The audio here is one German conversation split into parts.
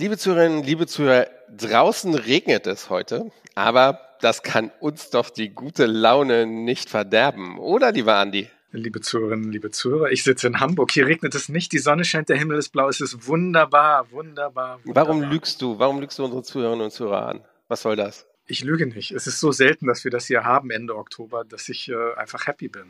Liebe Zuhörerinnen, liebe Zuhörer, draußen regnet es heute, aber das kann uns doch die gute Laune nicht verderben, oder lieber Andi? Liebe Zuhörerinnen, liebe Zuhörer, ich sitze in Hamburg. Hier regnet es nicht, die Sonne scheint, der Himmel ist blau. Es ist wunderbar, wunderbar, wunderbar. Warum lügst du? Warum lügst du unsere Zuhörerinnen und Zuhörer an? Was soll das? Ich lüge nicht. Es ist so selten, dass wir das hier haben Ende Oktober, dass ich äh, einfach happy bin.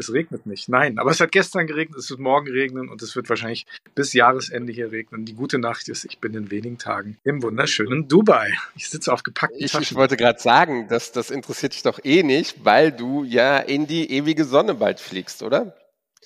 Es regnet nicht. Nein, aber es hat gestern geregnet, es wird morgen regnen und es wird wahrscheinlich bis Jahresende hier regnen. Die gute Nacht ist, ich bin in wenigen Tagen im wunderschönen Dubai. Ich sitze auf gepackten ich, Ich wollte gerade sagen, dass das interessiert dich doch eh nicht, weil du ja in die ewige Sonne bald fliegst, oder?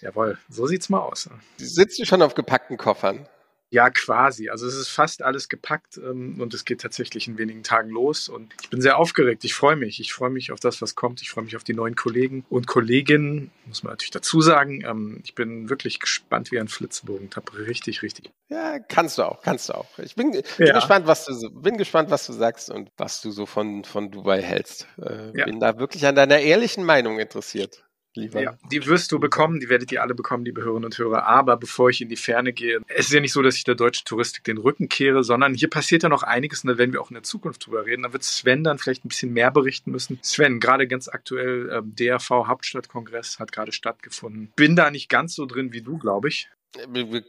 Jawohl, so sieht's mal aus. Sitzt du schon auf gepackten Koffern? Ja, quasi. Also es ist fast alles gepackt ähm, und es geht tatsächlich in wenigen Tagen los. Und ich bin sehr aufgeregt. Ich freue mich. Ich freue mich auf das, was kommt. Ich freue mich auf die neuen Kollegen und Kolleginnen. Muss man natürlich dazu sagen. Ähm, ich bin wirklich gespannt wie ein Flitzebogen. Ich habe richtig, richtig. Ja, kannst du auch, kannst du auch. Ich bin, bin ja. gespannt, was du bin gespannt, was du sagst und was du so von, von Dubai hältst. Äh, ja. Bin da wirklich an deiner ehrlichen Meinung interessiert liefern. Ja, die wirst du bekommen, die werdet ihr alle bekommen, liebe Hörerinnen und Hörer. Aber bevor ich in die Ferne gehe, es ist ja nicht so, dass ich der deutschen Touristik den Rücken kehre, sondern hier passiert ja noch einiges und da werden wir auch in der Zukunft drüber reden. Da wird Sven dann vielleicht ein bisschen mehr berichten müssen. Sven, gerade ganz aktuell, ähm, DRV Hauptstadtkongress hat gerade stattgefunden. Bin da nicht ganz so drin wie du, glaube ich.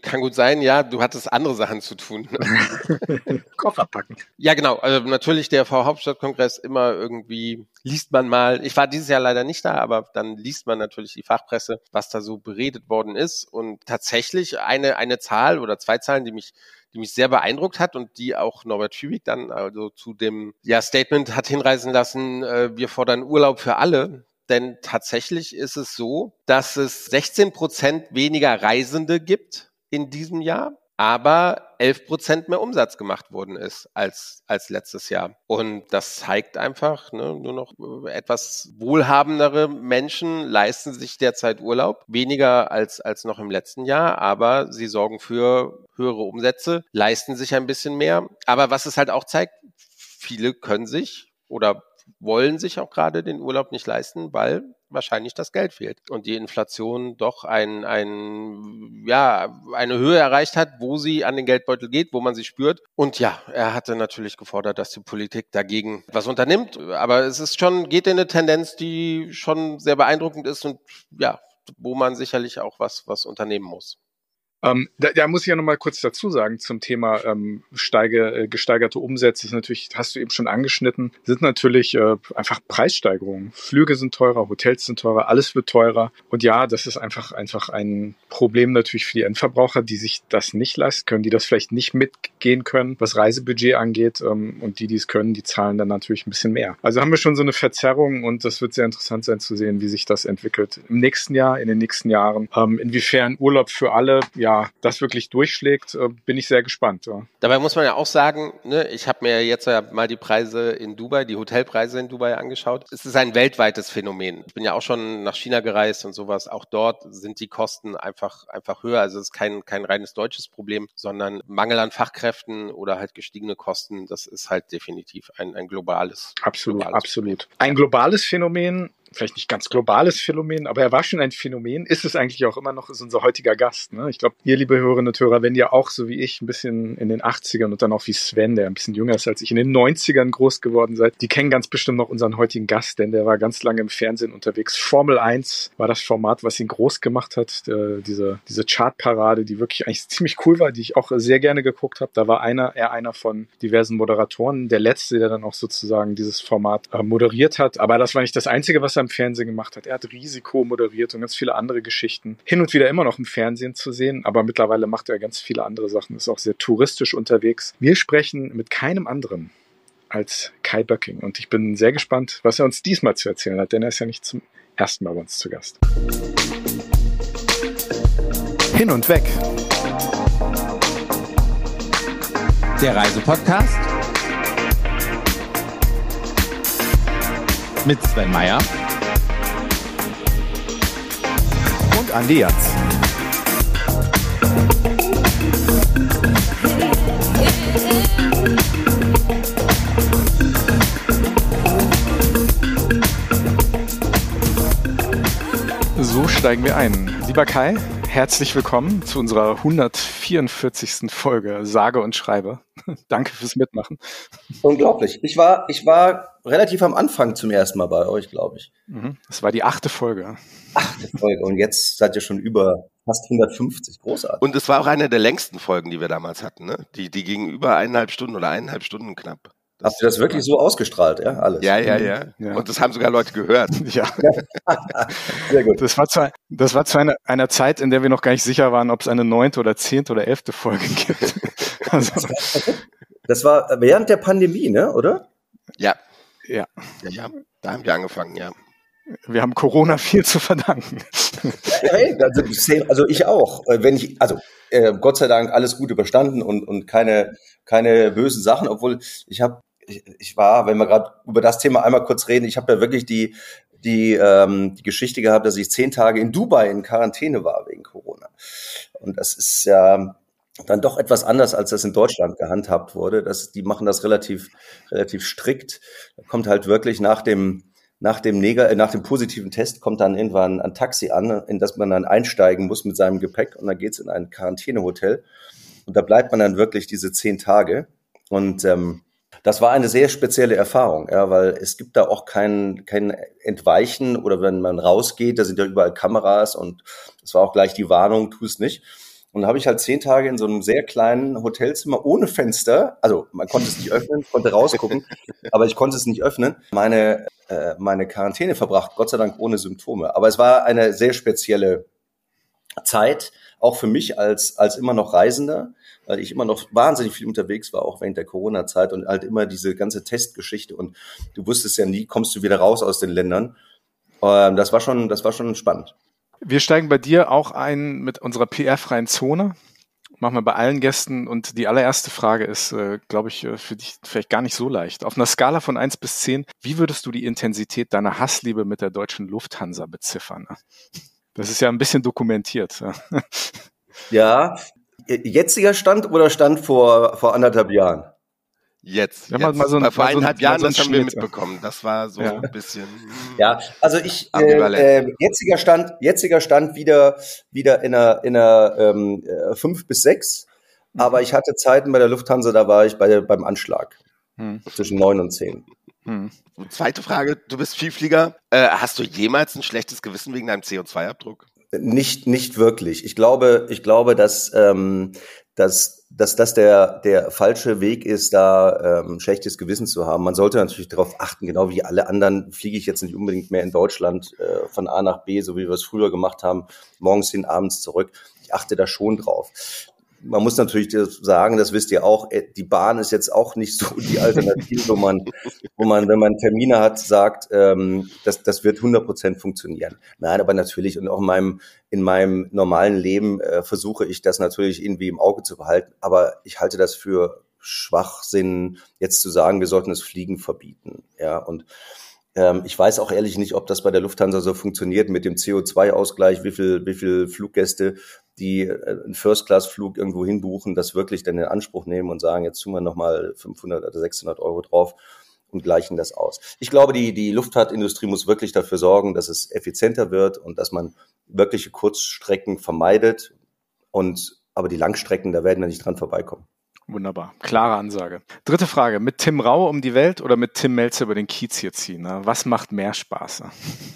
Kann gut sein, ja, du hattest andere Sachen zu tun. Koffer packen. Ja, genau. Also natürlich der V-Hauptstadtkongress immer irgendwie liest man mal. Ich war dieses Jahr leider nicht da, aber dann liest man natürlich die Fachpresse, was da so beredet worden ist. Und tatsächlich eine, eine Zahl oder zwei Zahlen, die mich die mich sehr beeindruckt hat und die auch Norbert Schüwig dann also zu dem ja, Statement hat hinreisen lassen, äh, wir fordern Urlaub für alle. Denn tatsächlich ist es so, dass es 16 Prozent weniger Reisende gibt in diesem Jahr, aber 11 Prozent mehr Umsatz gemacht worden ist als, als letztes Jahr. Und das zeigt einfach, ne, nur noch etwas wohlhabendere Menschen leisten sich derzeit Urlaub, weniger als, als noch im letzten Jahr, aber sie sorgen für höhere Umsätze, leisten sich ein bisschen mehr. Aber was es halt auch zeigt, viele können sich oder wollen sich auch gerade den Urlaub nicht leisten, weil wahrscheinlich das Geld fehlt und die Inflation doch ein, ein, ja, eine Höhe erreicht hat, wo sie an den Geldbeutel geht, wo man sie spürt. Und ja, er hatte natürlich gefordert, dass die Politik dagegen was unternimmt. Aber es ist schon, geht in eine Tendenz, die schon sehr beeindruckend ist und ja, wo man sicherlich auch was, was unternehmen muss. Ähm, da, da, muss ich ja noch mal kurz dazu sagen zum Thema ähm, steige, äh, gesteigerte Umsätze. Ist natürlich, hast du eben schon angeschnitten, sind natürlich äh, einfach Preissteigerungen. Flüge sind teurer, Hotels sind teurer, alles wird teurer. Und ja, das ist einfach einfach ein Problem natürlich für die Endverbraucher, die sich das nicht leisten können, die das vielleicht nicht mitgehen können, was Reisebudget angeht. Ähm, und die, die es können, die zahlen dann natürlich ein bisschen mehr. Also haben wir schon so eine Verzerrung und das wird sehr interessant sein zu sehen, wie sich das entwickelt im nächsten Jahr, in den nächsten Jahren. Ähm, inwiefern Urlaub für alle, ja, das wirklich durchschlägt, äh, bin ich sehr gespannt. Ja. Dabei muss man ja auch sagen, ne, ich habe mir jetzt ja mal die Preise in Dubai, die Hotelpreise in Dubai angeschaut. Es ist ein weltweites Phänomen. Ich bin ja auch schon nach China gereist und sowas. Auch dort sind die Kosten einfach, einfach höher. Also es ist kein, kein reines deutsches Problem, sondern Mangel an Fachkräften oder halt gestiegene Kosten. Das ist halt definitiv ein, ein globales. Absolut, globales absolut. Problem. Ein globales Phänomen vielleicht nicht ganz globales Phänomen, aber er war schon ein Phänomen, ist es eigentlich auch immer noch, ist unser heutiger Gast. Ne? Ich glaube, ihr, liebe Hörerinnen und Hörer, wenn ihr auch so wie ich ein bisschen in den 80ern und dann auch wie Sven, der ein bisschen jünger ist als ich, in den 90ern groß geworden seid, die kennen ganz bestimmt noch unseren heutigen Gast, denn der war ganz lange im Fernsehen unterwegs. Formel 1 war das Format, was ihn groß gemacht hat, der, diese, diese Chartparade, die wirklich eigentlich ziemlich cool war, die ich auch sehr gerne geguckt habe. Da war einer, er einer von diversen Moderatoren, der letzte, der dann auch sozusagen dieses Format äh, moderiert hat. Aber das war nicht das Einzige, was er im Fernsehen gemacht hat. Er hat Risiko moderiert und ganz viele andere Geschichten. Hin und wieder immer noch im Fernsehen zu sehen, aber mittlerweile macht er ganz viele andere Sachen, ist auch sehr touristisch unterwegs. Wir sprechen mit keinem anderen als Kai Böcking und ich bin sehr gespannt, was er uns diesmal zu erzählen hat, denn er ist ja nicht zum ersten Mal bei uns zu Gast. Hin und weg. Der Reisepodcast mit Sven Meyer Andi Jans. So steigen wir ein. Lieber Kai, herzlich willkommen zu unserer 144. Folge Sage und Schreibe. Danke fürs Mitmachen. Unglaublich. Ich war, ich war relativ am Anfang zum ersten Mal bei euch, glaube ich. Mhm. Das war die achte Folge. Achte Folge. Und jetzt seid ihr schon über fast 150. Großartig. Und es war auch eine der längsten Folgen, die wir damals hatten. Ne? Die, die ging über eineinhalb Stunden oder eineinhalb Stunden knapp. Habt ihr das wirklich so ausgestrahlt, ja? Alles. Ja, ja, ja, ja. Und das haben sogar Leute gehört. Ja. Sehr gut. Das war zu, das war zu einer, einer Zeit, in der wir noch gar nicht sicher waren, ob es eine neunte oder zehnte oder elfte Folge gibt. Also. Das war während der Pandemie, ne, oder? Ja. Ja. Ja, ja. Da haben wir angefangen, ja. Wir haben Corona viel zu verdanken. Hey, also, also ich auch. Wenn ich, also äh, Gott sei Dank alles gut überstanden und, und keine, keine bösen Sachen, obwohl ich habe ich, ich war, wenn wir gerade über das Thema einmal kurz reden, ich habe ja wirklich die, die, ähm, die Geschichte gehabt, dass ich zehn Tage in Dubai in Quarantäne war wegen Corona. Und das ist ja dann doch etwas anders, als das in Deutschland gehandhabt wurde. Das, die machen das relativ, relativ strikt. Da kommt halt wirklich nach dem, nach dem, Neger, äh, nach dem positiven Test kommt dann irgendwann ein Taxi an, in das man dann einsteigen muss mit seinem Gepäck und dann geht's in ein Quarantänehotel. Und da bleibt man dann wirklich diese zehn Tage. Und ähm, das war eine sehr spezielle Erfahrung, ja, weil es gibt da auch kein, kein Entweichen oder wenn man rausgeht, da sind ja überall Kameras und es war auch gleich die Warnung, tu es nicht. Und da habe ich halt zehn Tage in so einem sehr kleinen Hotelzimmer ohne Fenster, also man konnte es nicht öffnen, konnte rausgucken, aber ich konnte es nicht öffnen, meine, äh, meine Quarantäne verbracht, Gott sei Dank ohne Symptome. Aber es war eine sehr spezielle Zeit, auch für mich als, als immer noch Reisender weil ich immer noch wahnsinnig viel unterwegs war, auch während der Corona-Zeit und halt immer diese ganze Testgeschichte und du wusstest ja nie, kommst du wieder raus aus den Ländern. Ähm, das war schon, das war schon spannend. Wir steigen bei dir auch ein mit unserer PR-freien Zone. Machen wir bei allen Gästen und die allererste Frage ist, äh, glaube ich, äh, für dich vielleicht gar nicht so leicht. Auf einer Skala von eins bis zehn, wie würdest du die Intensität deiner Hassliebe mit der deutschen Lufthansa beziffern? Das ist ja ein bisschen dokumentiert. Ja, jetziger Stand oder Stand vor, vor anderthalb Jahren? Jetzt. Ja, jetzt. Mal so ein, vor eineinhalb so Jahren, so das haben wir mitbekommen. Das war so ja. ein bisschen. Hm, ja, also ich äh, äh, jetziger Stand, jetziger Stand wieder wieder in einer in einer ähm, äh, fünf bis sechs. Mhm. Aber ich hatte Zeiten bei der Lufthansa, da war ich bei beim Anschlag hm. zwischen neun und zehn. Hm. Zweite Frage: Du bist Vielflieger. Äh, hast du jemals ein schlechtes Gewissen wegen deinem CO2-Abdruck? Nicht, nicht wirklich. Ich glaube, ich glaube, dass, ähm, dass, dass das der, der falsche Weg ist, da ähm, schlechtes Gewissen zu haben. Man sollte natürlich darauf achten, genau wie alle anderen fliege ich jetzt nicht unbedingt mehr in Deutschland äh, von A nach B, so wie wir es früher gemacht haben, morgens hin, abends zurück. Ich achte da schon drauf man muss natürlich sagen, das wisst ihr auch, äh, die Bahn ist jetzt auch nicht so die Alternative, wo man, wo man, wenn man Termine hat, sagt, ähm, das, das wird 100 Prozent funktionieren. Nein, aber natürlich und auch in meinem, in meinem normalen Leben äh, versuche ich das natürlich irgendwie im Auge zu behalten, aber ich halte das für Schwachsinn, jetzt zu sagen, wir sollten das Fliegen verbieten. Ja, und ähm, ich weiß auch ehrlich nicht, ob das bei der Lufthansa so funktioniert mit dem CO2-Ausgleich, wie viel, wie viel Fluggäste, die äh, einen First-Class-Flug irgendwo hinbuchen, das wirklich dann in Anspruch nehmen und sagen, jetzt tun wir nochmal 500 oder 600 Euro drauf und gleichen das aus. Ich glaube, die, die Luftfahrtindustrie muss wirklich dafür sorgen, dass es effizienter wird und dass man wirkliche Kurzstrecken vermeidet. Und, aber die Langstrecken, da werden wir nicht dran vorbeikommen. Wunderbar. Klare Ansage. Dritte Frage. Mit Tim Rau um die Welt oder mit Tim Melzer über den Kiez hier ziehen? Ne? Was macht mehr Spaß?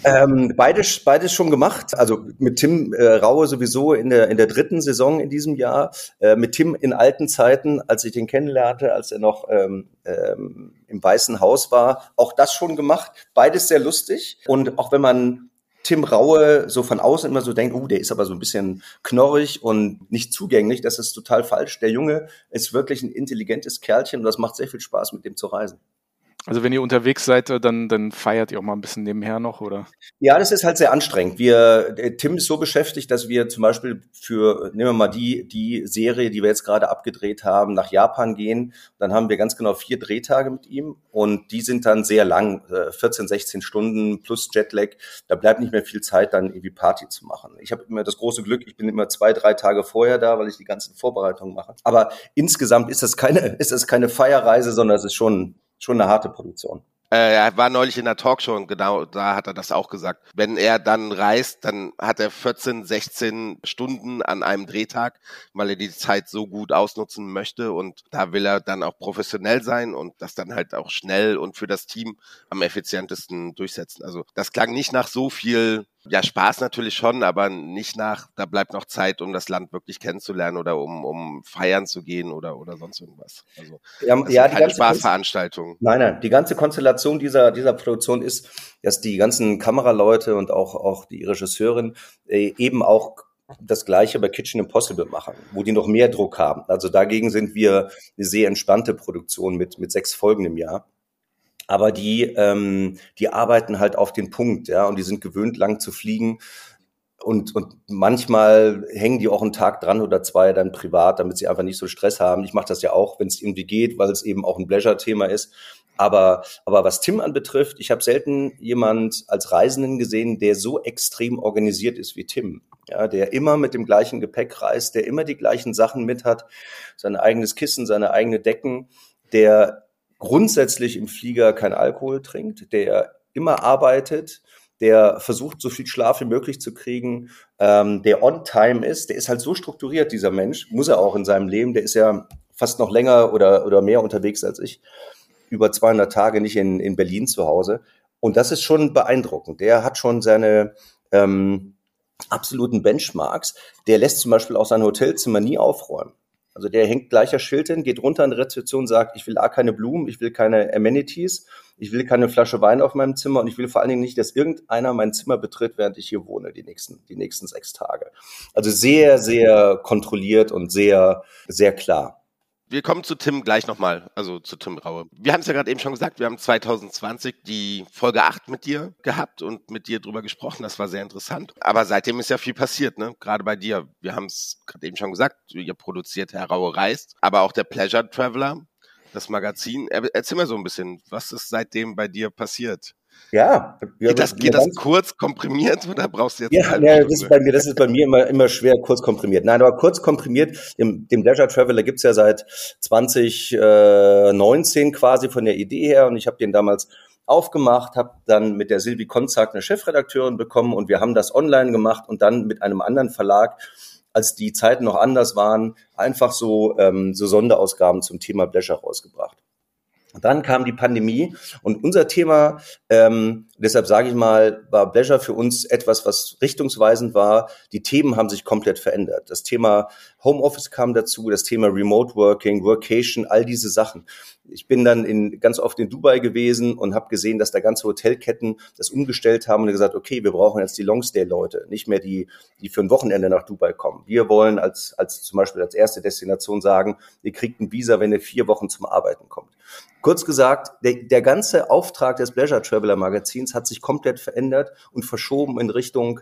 Ähm, beides, beides schon gemacht. Also mit Tim äh, Raue sowieso in der, in der dritten Saison in diesem Jahr. Äh, mit Tim in alten Zeiten, als ich den kennenlernte, als er noch ähm, ähm, im Weißen Haus war. Auch das schon gemacht. Beides sehr lustig. Und auch wenn man Tim Raue so von außen immer so denkt, oh, der ist aber so ein bisschen knorrig und nicht zugänglich, das ist total falsch. Der Junge ist wirklich ein intelligentes Kerlchen und das macht sehr viel Spaß, mit dem zu reisen. Also wenn ihr unterwegs seid, äh, dann, dann feiert ihr auch mal ein bisschen nebenher noch, oder? Ja, das ist halt sehr anstrengend. Wir, Tim ist so beschäftigt, dass wir zum Beispiel für, nehmen wir mal die, die Serie, die wir jetzt gerade abgedreht haben, nach Japan gehen. Dann haben wir ganz genau vier Drehtage mit ihm und die sind dann sehr lang, 14, äh, 16 Stunden plus Jetlag. Da bleibt nicht mehr viel Zeit, dann irgendwie Party zu machen. Ich habe immer das große Glück, ich bin immer zwei, drei Tage vorher da, weil ich die ganzen Vorbereitungen mache. Aber insgesamt ist das keine, ist das keine Feierreise, sondern es ist schon schon eine harte Produktion. Äh, er war neulich in der Talkshow und genau da hat er das auch gesagt. Wenn er dann reist, dann hat er 14, 16 Stunden an einem Drehtag, weil er die Zeit so gut ausnutzen möchte und da will er dann auch professionell sein und das dann halt auch schnell und für das Team am effizientesten durchsetzen. Also das klang nicht nach so viel ja, Spaß natürlich schon, aber nicht nach, da bleibt noch Zeit, um das Land wirklich kennenzulernen oder um, um feiern zu gehen oder, oder sonst irgendwas. Also, ja, ja, keine Spaßveranstaltung. Nein, nein, die ganze Konstellation dieser, dieser Produktion ist, dass die ganzen Kameraleute und auch, auch die Regisseurin äh, eben auch das gleiche bei Kitchen Impossible machen, wo die noch mehr Druck haben. Also dagegen sind wir eine sehr entspannte Produktion mit, mit sechs Folgen im Jahr aber die, ähm, die arbeiten halt auf den Punkt, ja, und die sind gewöhnt, lang zu fliegen. Und, und manchmal hängen die auch einen Tag dran oder zwei dann privat, damit sie einfach nicht so Stress haben. Ich mache das ja auch, wenn es irgendwie geht, weil es eben auch ein Pleasure-Thema ist. Aber, aber was Tim anbetrifft, ich habe selten jemand als Reisenden gesehen, der so extrem organisiert ist wie Tim. Ja, der immer mit dem gleichen Gepäck reist, der immer die gleichen Sachen mit hat, sein eigenes Kissen, seine eigene Decken, der grundsätzlich im Flieger kein Alkohol trinkt, der immer arbeitet, der versucht, so viel Schlaf wie möglich zu kriegen, ähm, der on time ist, der ist halt so strukturiert, dieser Mensch, muss er auch in seinem Leben, der ist ja fast noch länger oder, oder mehr unterwegs als ich, über 200 Tage nicht in, in Berlin zu Hause. Und das ist schon beeindruckend. Der hat schon seine ähm, absoluten Benchmarks. Der lässt zum Beispiel auch sein Hotelzimmer nie aufräumen. Also der hängt gleicher Schild hin, geht runter in die Rezeption, sagt, ich will A, keine Blumen, ich will keine Amenities, ich will keine Flasche Wein auf meinem Zimmer und ich will vor allen Dingen nicht, dass irgendeiner mein Zimmer betritt, während ich hier wohne, die nächsten, die nächsten sechs Tage. Also sehr, sehr kontrolliert und sehr, sehr klar wir kommen zu Tim gleich nochmal, also zu Tim Raue. Wir haben es ja gerade eben schon gesagt, wir haben 2020 die Folge 8 mit dir gehabt und mit dir drüber gesprochen. Das war sehr interessant. Aber seitdem ist ja viel passiert, ne? Gerade bei dir. Wir haben es gerade eben schon gesagt, ihr produziert Herr Raue reist, aber auch der Pleasure Traveler, das Magazin. Erzähl mal so ein bisschen, was ist seitdem bei dir passiert? Ja. Geht das, geht das kurz komprimiert oder brauchst du jetzt? Ja, ja das ist bei mir, das ist bei mir immer, immer schwer kurz komprimiert. Nein, aber kurz komprimiert, dem, dem Leisure Traveler gibt's ja seit 2019 quasi von der Idee her und ich habe den damals aufgemacht, habe dann mit der Silvi Konzak eine Chefredakteurin bekommen und wir haben das online gemacht und dann mit einem anderen Verlag als die Zeiten noch anders waren, einfach so, ähm, so Sonderausgaben zum Thema Blecher rausgebracht. Dann kam die Pandemie und unser Thema, ähm, deshalb sage ich mal, war Pleasure für uns etwas, was richtungsweisend war. Die Themen haben sich komplett verändert. Das Thema Homeoffice kam dazu, das Thema Remote Working, Workation, all diese Sachen. Ich bin dann in, ganz oft in Dubai gewesen und habe gesehen, dass da ganze Hotelketten das umgestellt haben und gesagt, okay, wir brauchen jetzt die Longstay-Leute, nicht mehr die, die für ein Wochenende nach Dubai kommen. Wir wollen als, als zum Beispiel als erste Destination sagen, ihr kriegt ein Visa, wenn ihr vier Wochen zum Arbeiten kommt. Kurz gesagt, der, der ganze Auftrag des Pleasure Traveler Magazins hat sich komplett verändert und verschoben in Richtung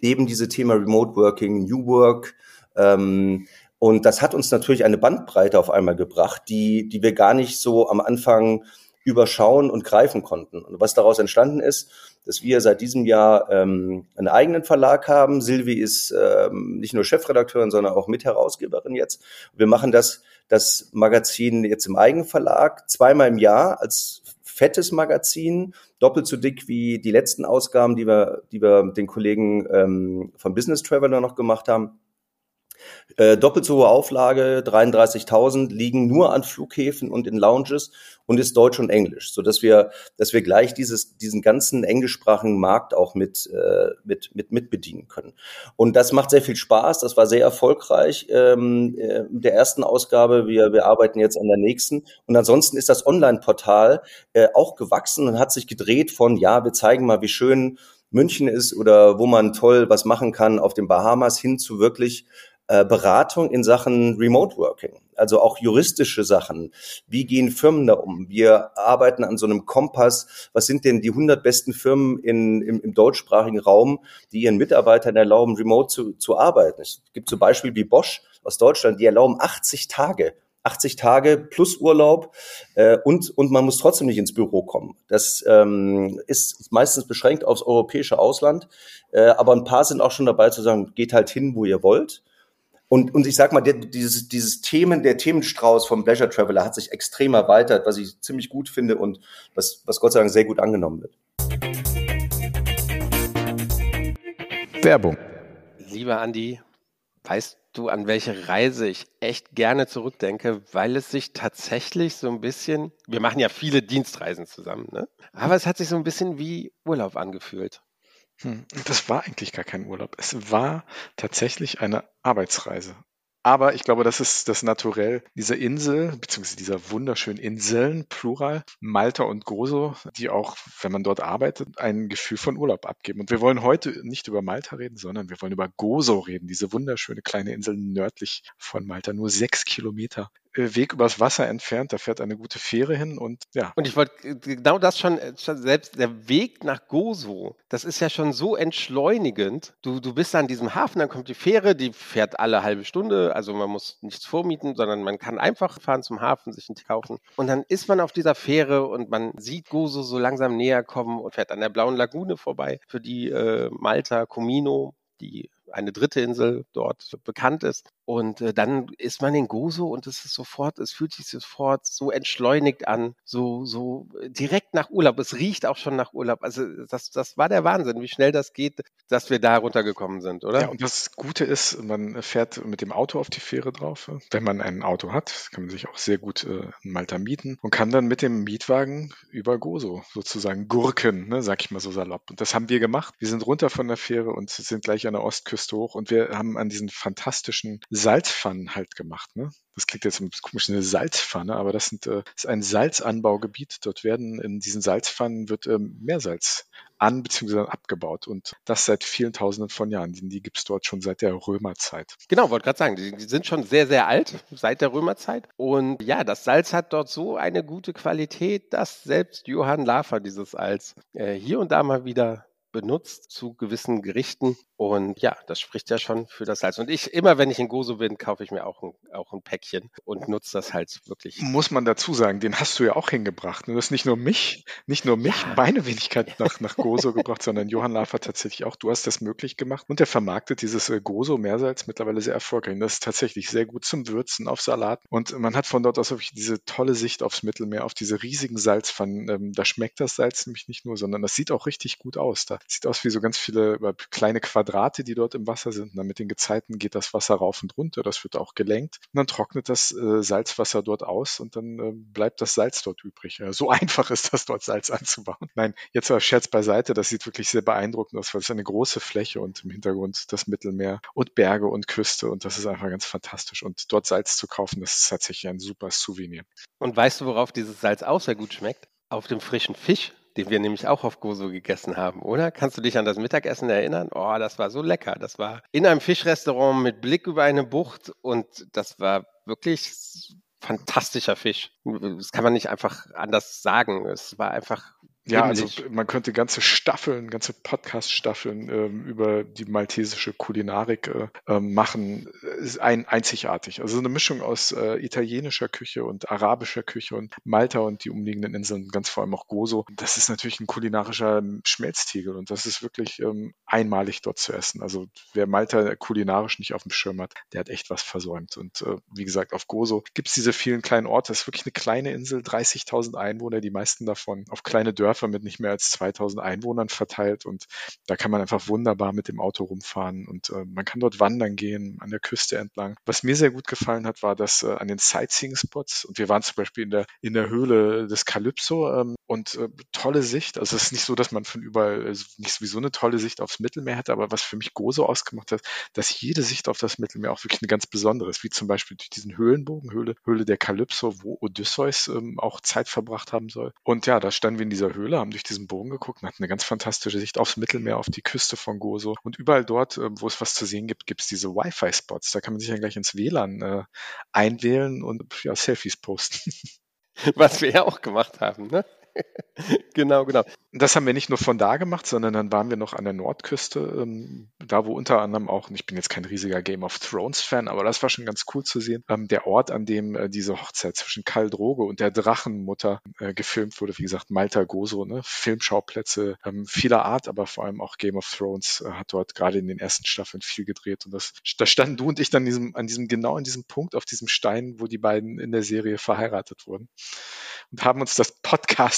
eben diese Thema Remote Working, New Work. Ähm, und das hat uns natürlich eine Bandbreite auf einmal gebracht, die, die wir gar nicht so am Anfang überschauen und greifen konnten. Und was daraus entstanden ist, dass wir seit diesem Jahr ähm, einen eigenen Verlag haben. Silvi ist ähm, nicht nur Chefredakteurin, sondern auch Mitherausgeberin jetzt. Wir machen das, das Magazin jetzt im Eigenverlag zweimal im Jahr als fettes Magazin, doppelt so dick wie die letzten Ausgaben, die wir, die wir den Kollegen ähm, von Business Traveler noch gemacht haben. Äh, doppelt so hohe Auflage, 33.000, liegen nur an Flughäfen und in Lounges und ist Deutsch und Englisch, so dass wir, dass wir gleich dieses, diesen ganzen englischsprachigen Markt auch mit, äh, mit, mit, mit bedienen können. Und das macht sehr viel Spaß. Das war sehr erfolgreich ähm, äh, der ersten Ausgabe. Wir, wir arbeiten jetzt an der nächsten. Und ansonsten ist das Online-Portal äh, auch gewachsen und hat sich gedreht von, ja, wir zeigen mal, wie schön München ist oder wo man toll was machen kann auf den Bahamas hin zu wirklich äh, Beratung in Sachen Remote Working, also auch juristische Sachen. Wie gehen Firmen da um? Wir arbeiten an so einem Kompass. Was sind denn die 100 besten Firmen in, im, im deutschsprachigen Raum, die ihren Mitarbeitern erlauben, remote zu, zu arbeiten? Es gibt zum Beispiel wie Bosch aus Deutschland, die erlauben 80 Tage 80 Tage plus Urlaub äh, und, und man muss trotzdem nicht ins Büro kommen. Das ähm, ist meistens beschränkt aufs europäische Ausland, äh, aber ein paar sind auch schon dabei zu sagen, geht halt hin, wo ihr wollt. Und, und ich sag mal, der, dieses, dieses Themen, der Themenstrauß vom Pleasure Traveler hat sich extrem erweitert, was ich ziemlich gut finde und was, was Gott sei Dank sehr gut angenommen wird. Werbung. Lieber Andi, weißt du, an welche Reise ich echt gerne zurückdenke, weil es sich tatsächlich so ein bisschen, wir machen ja viele Dienstreisen zusammen, ne? Aber es hat sich so ein bisschen wie Urlaub angefühlt. Hm, Das war eigentlich gar kein Urlaub. Es war tatsächlich eine Arbeitsreise. Aber ich glaube, das ist das Naturell dieser Insel, beziehungsweise dieser wunderschönen Inseln, Plural, Malta und Gozo, die auch, wenn man dort arbeitet, ein Gefühl von Urlaub abgeben. Und wir wollen heute nicht über Malta reden, sondern wir wollen über Gozo reden, diese wunderschöne kleine Insel nördlich von Malta, nur sechs Kilometer Weg übers Wasser entfernt. Da fährt eine gute Fähre hin und ja. Und ich wollte äh, genau das schon, äh, schon selbst der Weg nach Gozo, das ist ja schon so entschleunigend. Du, du bist an diesem Hafen, dann kommt die Fähre, die fährt alle halbe Stunde, also man muss nichts vormieten, sondern man kann einfach fahren zum Hafen, sich einen Tee kaufen. Und dann ist man auf dieser Fähre und man sieht Gozo so langsam näher kommen und fährt an der blauen Lagune vorbei, für die äh, Malta, Comino, die eine dritte Insel dort bekannt ist. Und äh, dann ist man in Gozo und es ist sofort, es fühlt sich sofort so entschleunigt an, so, so direkt nach Urlaub. Es riecht auch schon nach Urlaub. Also das, das war der Wahnsinn, wie schnell das geht, dass wir da runtergekommen sind, oder? Ja, und das Gute ist, man fährt mit dem Auto auf die Fähre drauf. Wenn man ein Auto hat, kann man sich auch sehr gut äh, in Malta mieten und kann dann mit dem Mietwagen über Gozo sozusagen gurken, ne, sag ich mal so salopp. Und das haben wir gemacht. Wir sind runter von der Fähre und sind gleich an der Ostküste hoch und wir haben an diesen fantastischen Salzpfannen halt gemacht. Ne? Das klingt jetzt komisch, eine Salzpfanne, aber das, sind, äh, ist ein Salzanbaugebiet. Dort werden in diesen Salzpfannen wird ähm, Meersalz an bzw. abgebaut und das seit vielen Tausenden von Jahren. Die, die gibt es dort schon seit der Römerzeit. Genau, wollte gerade sagen, die, die sind schon sehr, sehr alt, seit der Römerzeit. Und ja, das Salz hat dort so eine gute Qualität, dass selbst Johann Lafer dieses Salz äh, hier und da mal wieder benutzt zu gewissen Gerichten. Und ja, das spricht ja schon für das Salz. Und ich, immer wenn ich in Gozo bin, kaufe ich mir auch ein, auch ein Päckchen und nutze das halt wirklich. Muss man dazu sagen, den hast du ja auch hingebracht. Du hast nicht nur mich, nicht nur mich, Ja. meine Wenigkeit nach, nach Gozo gebracht, sondern Johann Lafer tatsächlich auch. Du hast das möglich gemacht und der vermarktet dieses äh, Gozo Meersalz mittlerweile sehr erfolgreich. Und das ist tatsächlich sehr gut zum Würzen auf Salat. Und man hat von dort aus wirklich diese tolle Sicht aufs Mittelmeer, auf diese riesigen Salzpfannen. Ähm, da schmeckt das Salz nämlich nicht nur, sondern das sieht auch richtig gut aus. Da sieht aus wie so ganz viele äh, kleine Quadrate, die dort im Wasser sind. Und dann mit den Gezeiten geht das Wasser rauf und runter. Das wird auch gelenkt. Und dann trocknet das äh, Salzwasser dort aus und dann äh, bleibt das Salz dort übrig. Ja, so einfach ist das, dort Salz anzubauen. Nein, jetzt aber Scherz beiseite. Das sieht wirklich sehr beeindruckend aus, weil es eine große Fläche und im Hintergrund das Mittelmeer und Berge und Küste. Und das ist einfach ganz fantastisch. Und dort Salz zu kaufen, das ist tatsächlich ein super Souvenir. Und weißt du, worauf dieses Salz auch sehr gut schmeckt? Auf dem frischen Fisch, den wir nämlich auch auf Gozo gegessen haben, oder? Kannst du dich an das Mittagessen erinnern? Oh, das war so lecker. Das war in einem Fischrestaurant mit Blick über eine Bucht und das war wirklich fantastischer Fisch. Das kann man nicht einfach anders sagen. Es war einfach Ja, also man könnte ganze Staffeln, ganze Podcast-Staffeln ähm, über die maltesische Kulinarik äh, ähm, machen. Ist ein, einzigartig. Also eine Mischung aus äh, italienischer Küche und arabischer Küche und Malta und die umliegenden Inseln, ganz vor allem auch Gozo. Das ist natürlich ein kulinarischer ähm, Schmelztiegel und das ist wirklich ähm, einmalig dort zu essen. Also wer Malta kulinarisch nicht auf dem Schirm hat, der hat echt was versäumt. Und äh, wie gesagt, auf Gozo gibt es diese vielen kleinen Orte. Das ist wirklich eine kleine Insel, 30.000 Einwohner, die meisten davon auf kleine Dörfer mit nicht mehr als 2000 Einwohnern verteilt und da kann man einfach wunderbar mit dem Auto rumfahren und äh, man kann dort wandern gehen, an der Küste entlang. Was mir sehr gut gefallen hat, war, dass äh, an den Sightseeing-Spots und wir waren zum Beispiel in der, in der Höhle des Calypso ähm, und äh, tolle Sicht. Also es ist nicht so, dass man von überall also nicht sowieso eine tolle Sicht aufs Mittelmeer hat, aber was für mich Gozo ausgemacht hat, dass jede Sicht auf das Mittelmeer auch wirklich eine ganz besondere ist, wie zum Beispiel durch diesen Höhlenbogen, Höhle, Höhle der Calypso, wo Odysseus ähm, auch Zeit verbracht haben soll. Und ja, da standen wir in dieser Höhle, haben durch diesen Bogen geguckt und hatten eine ganz fantastische Sicht aufs Mittelmeer, auf die Küste von Gozo. Und überall dort, ähm, wo es was zu sehen gibt, gibt es diese Wi-Fi-Spots. Da kann man sich dann gleich ins WLAN äh, einwählen und ja, Selfies posten. Was wir ja auch gemacht haben, ne? genau, genau. Das haben wir nicht nur von da gemacht, sondern dann waren wir noch an der Nordküste, ähm, da wo unter anderem auch, und ich bin jetzt kein riesiger Game of Thrones-Fan, aber das war schon ganz cool zu sehen, ähm, der Ort, an dem äh, diese Hochzeit zwischen Karl Droge und der Drachenmutter äh, gefilmt wurde, wie gesagt, Malta Gozo, ne? Filmschauplätze ähm, vieler Art, aber vor allem auch Game of Thrones äh, hat dort gerade in den ersten Staffeln viel gedreht und das, da standen du und ich dann diesem, an diesem, genau an diesem Punkt, auf diesem Stein, wo die beiden in der Serie verheiratet wurden und haben uns das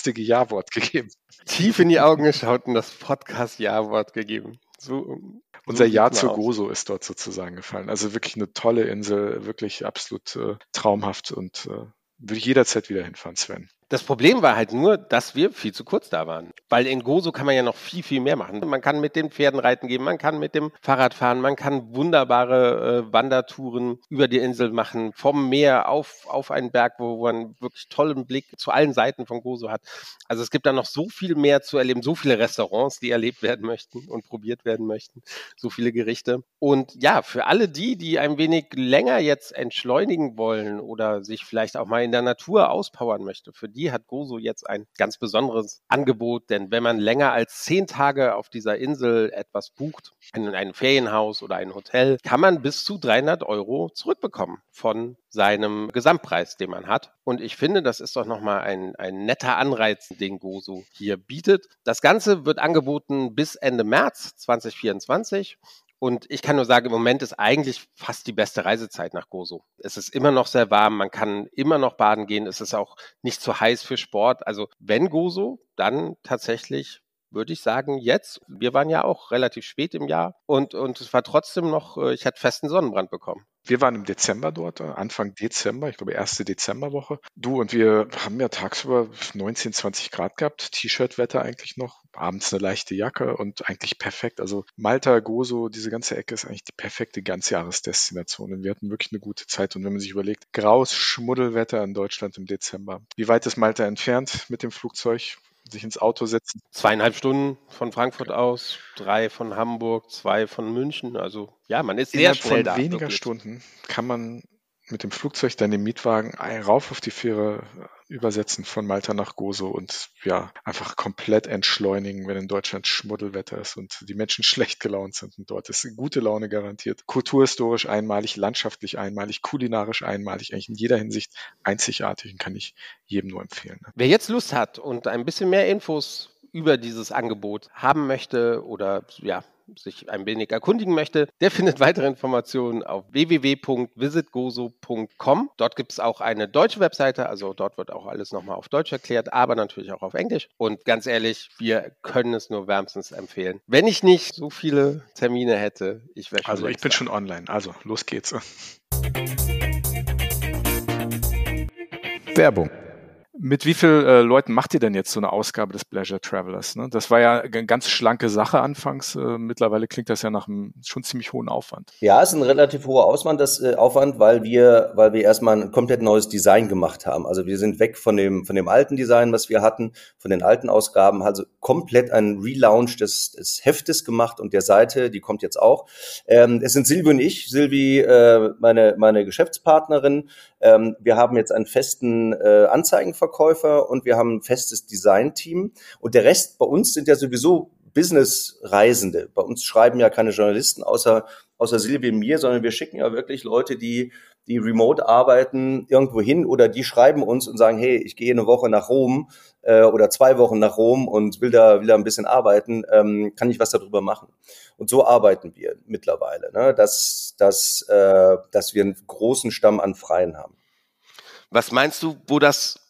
podcastige Ja-Wort gegeben. Tief in die Augen geschaut und das Podcast-Ja-Wort gegeben. So, Unser Ja zu Gozo ist dort sozusagen gefallen. Also wirklich eine tolle Insel, wirklich absolut äh, traumhaft und äh, würde ich jederzeit wieder hinfahren, Sven. Das Problem war halt nur, dass wir viel zu kurz da waren. Weil in Gozo kann man ja noch viel, viel mehr machen. Man kann mit den Pferden reiten gehen, man kann mit dem Fahrrad fahren, man kann wunderbare äh, Wandertouren über die Insel machen, vom Meer auf, auf einen Berg, wo man wirklich tollen Blick zu allen Seiten von Gozo hat. Also es gibt da noch so viel mehr zu erleben, so viele Restaurants, die erlebt werden möchten und probiert werden möchten, so viele Gerichte. Und ja, für alle die, die ein wenig länger jetzt entschleunigen wollen oder sich vielleicht auch mal in der Natur auspowern möchte, für die hat Gozo jetzt ein ganz besonderes Angebot, denn wenn man länger als zehn Tage auf dieser Insel etwas bucht, in ein Ferienhaus oder ein Hotel, kann man bis zu 300 Euro zurückbekommen von seinem Gesamtpreis, den man hat. Und ich finde, das ist doch nochmal ein, ein netter Anreiz, den Gozo hier bietet. Das Ganze wird angeboten bis Ende März 2024 und ich kann nur sagen, im Moment ist eigentlich fast die beste Reisezeit nach Gozo. Es ist immer noch sehr warm, man kann immer noch baden gehen, es ist auch nicht zu heiß für Sport. Also wenn Gozo, dann tatsächlich würde ich sagen, jetzt. Wir waren ja auch relativ spät im Jahr und, und es war trotzdem noch, äh, ich hatte festen Sonnenbrand bekommen. Wir waren im Dezember dort, äh, Anfang Dezember, ich glaube erste Dezemberwoche. Du und wir haben ja tagsüber 19, 20 Grad gehabt, T-Shirt-Wetter eigentlich noch, abends eine leichte Jacke und eigentlich perfekt. Also Malta, Gozo, diese ganze Ecke ist eigentlich die perfekte Ganzjahresdestination und wir hatten wirklich eine gute Zeit. Und wenn man sich überlegt, graues Schmuddelwetter in Deutschland im Dezember. Wie weit ist Malta entfernt mit dem Flugzeug? Sich ins Auto setzen. Zweieinhalb Stunden von Frankfurt aus, drei von Hamburg, zwei von München. Also ja, man ist sehr Innerhalb schnell von da. weniger wirklich. Stunden kann man mit dem Flugzeug dann den Mietwagen rauf auf die Fähre übersetzen von Malta nach Gozo und ja, einfach komplett entschleunigen, wenn in Deutschland Schmuddelwetter ist und die Menschen schlecht gelaunt sind. Und dort ist gute Laune garantiert. Kulturhistorisch einmalig, landschaftlich einmalig, kulinarisch einmalig, eigentlich in jeder Hinsicht einzigartig und kann ich jedem nur empfehlen. Wer jetzt Lust hat und ein bisschen mehr Infos über dieses Angebot haben möchte oder ja, sich ein wenig erkundigen möchte, der findet weitere Informationen auf www.visitgozo.com. Dort gibt es auch eine deutsche Webseite, also dort wird auch alles nochmal auf Deutsch erklärt, aber natürlich auch auf Englisch. Und ganz ehrlich, wir können es nur wärmstens empfehlen. Wenn ich nicht so viele Termine hätte, ich wäre schon Also ich bin da. schon online. Also los geht's. Werbung. Mit wie vielen äh, Leuten macht ihr denn jetzt so eine Ausgabe des Pleasure Travelers? Ne? Das war ja eine ganz schlanke Sache anfangs. Äh, mittlerweile klingt das ja nach einem schon ziemlich hohen Aufwand. Ja, es ist ein relativ hoher Auswand, das, äh, Aufwand, weil wir, weil wir erstmal ein komplett neues Design gemacht haben. Also wir sind weg von dem, von dem alten Design, was wir hatten, von den alten Ausgaben, also komplett ein Relaunch des, des Heftes gemacht und der Seite, die kommt jetzt auch. Ähm, es sind Silvi und ich, Silvi, äh, meine, meine Geschäftspartnerin. Ähm, wir haben jetzt einen festen äh, Anzeigenverkäufer und wir haben ein festes Design-Team. Und der Rest bei uns sind ja sowieso Business-Reisende. Bei uns schreiben ja keine Journalisten außer, außer Silvi und mir, sondern wir schicken ja wirklich Leute, die, die remote arbeiten, irgendwo hin oder die schreiben uns und sagen, hey, ich gehe eine Woche nach Rom äh, oder zwei Wochen nach Rom und will da, will da ein bisschen arbeiten, ähm, kann ich was darüber machen. Und so arbeiten wir mittlerweile, ne? dass, dass, äh, dass wir einen großen Stamm an Freien haben. Was meinst du, wo das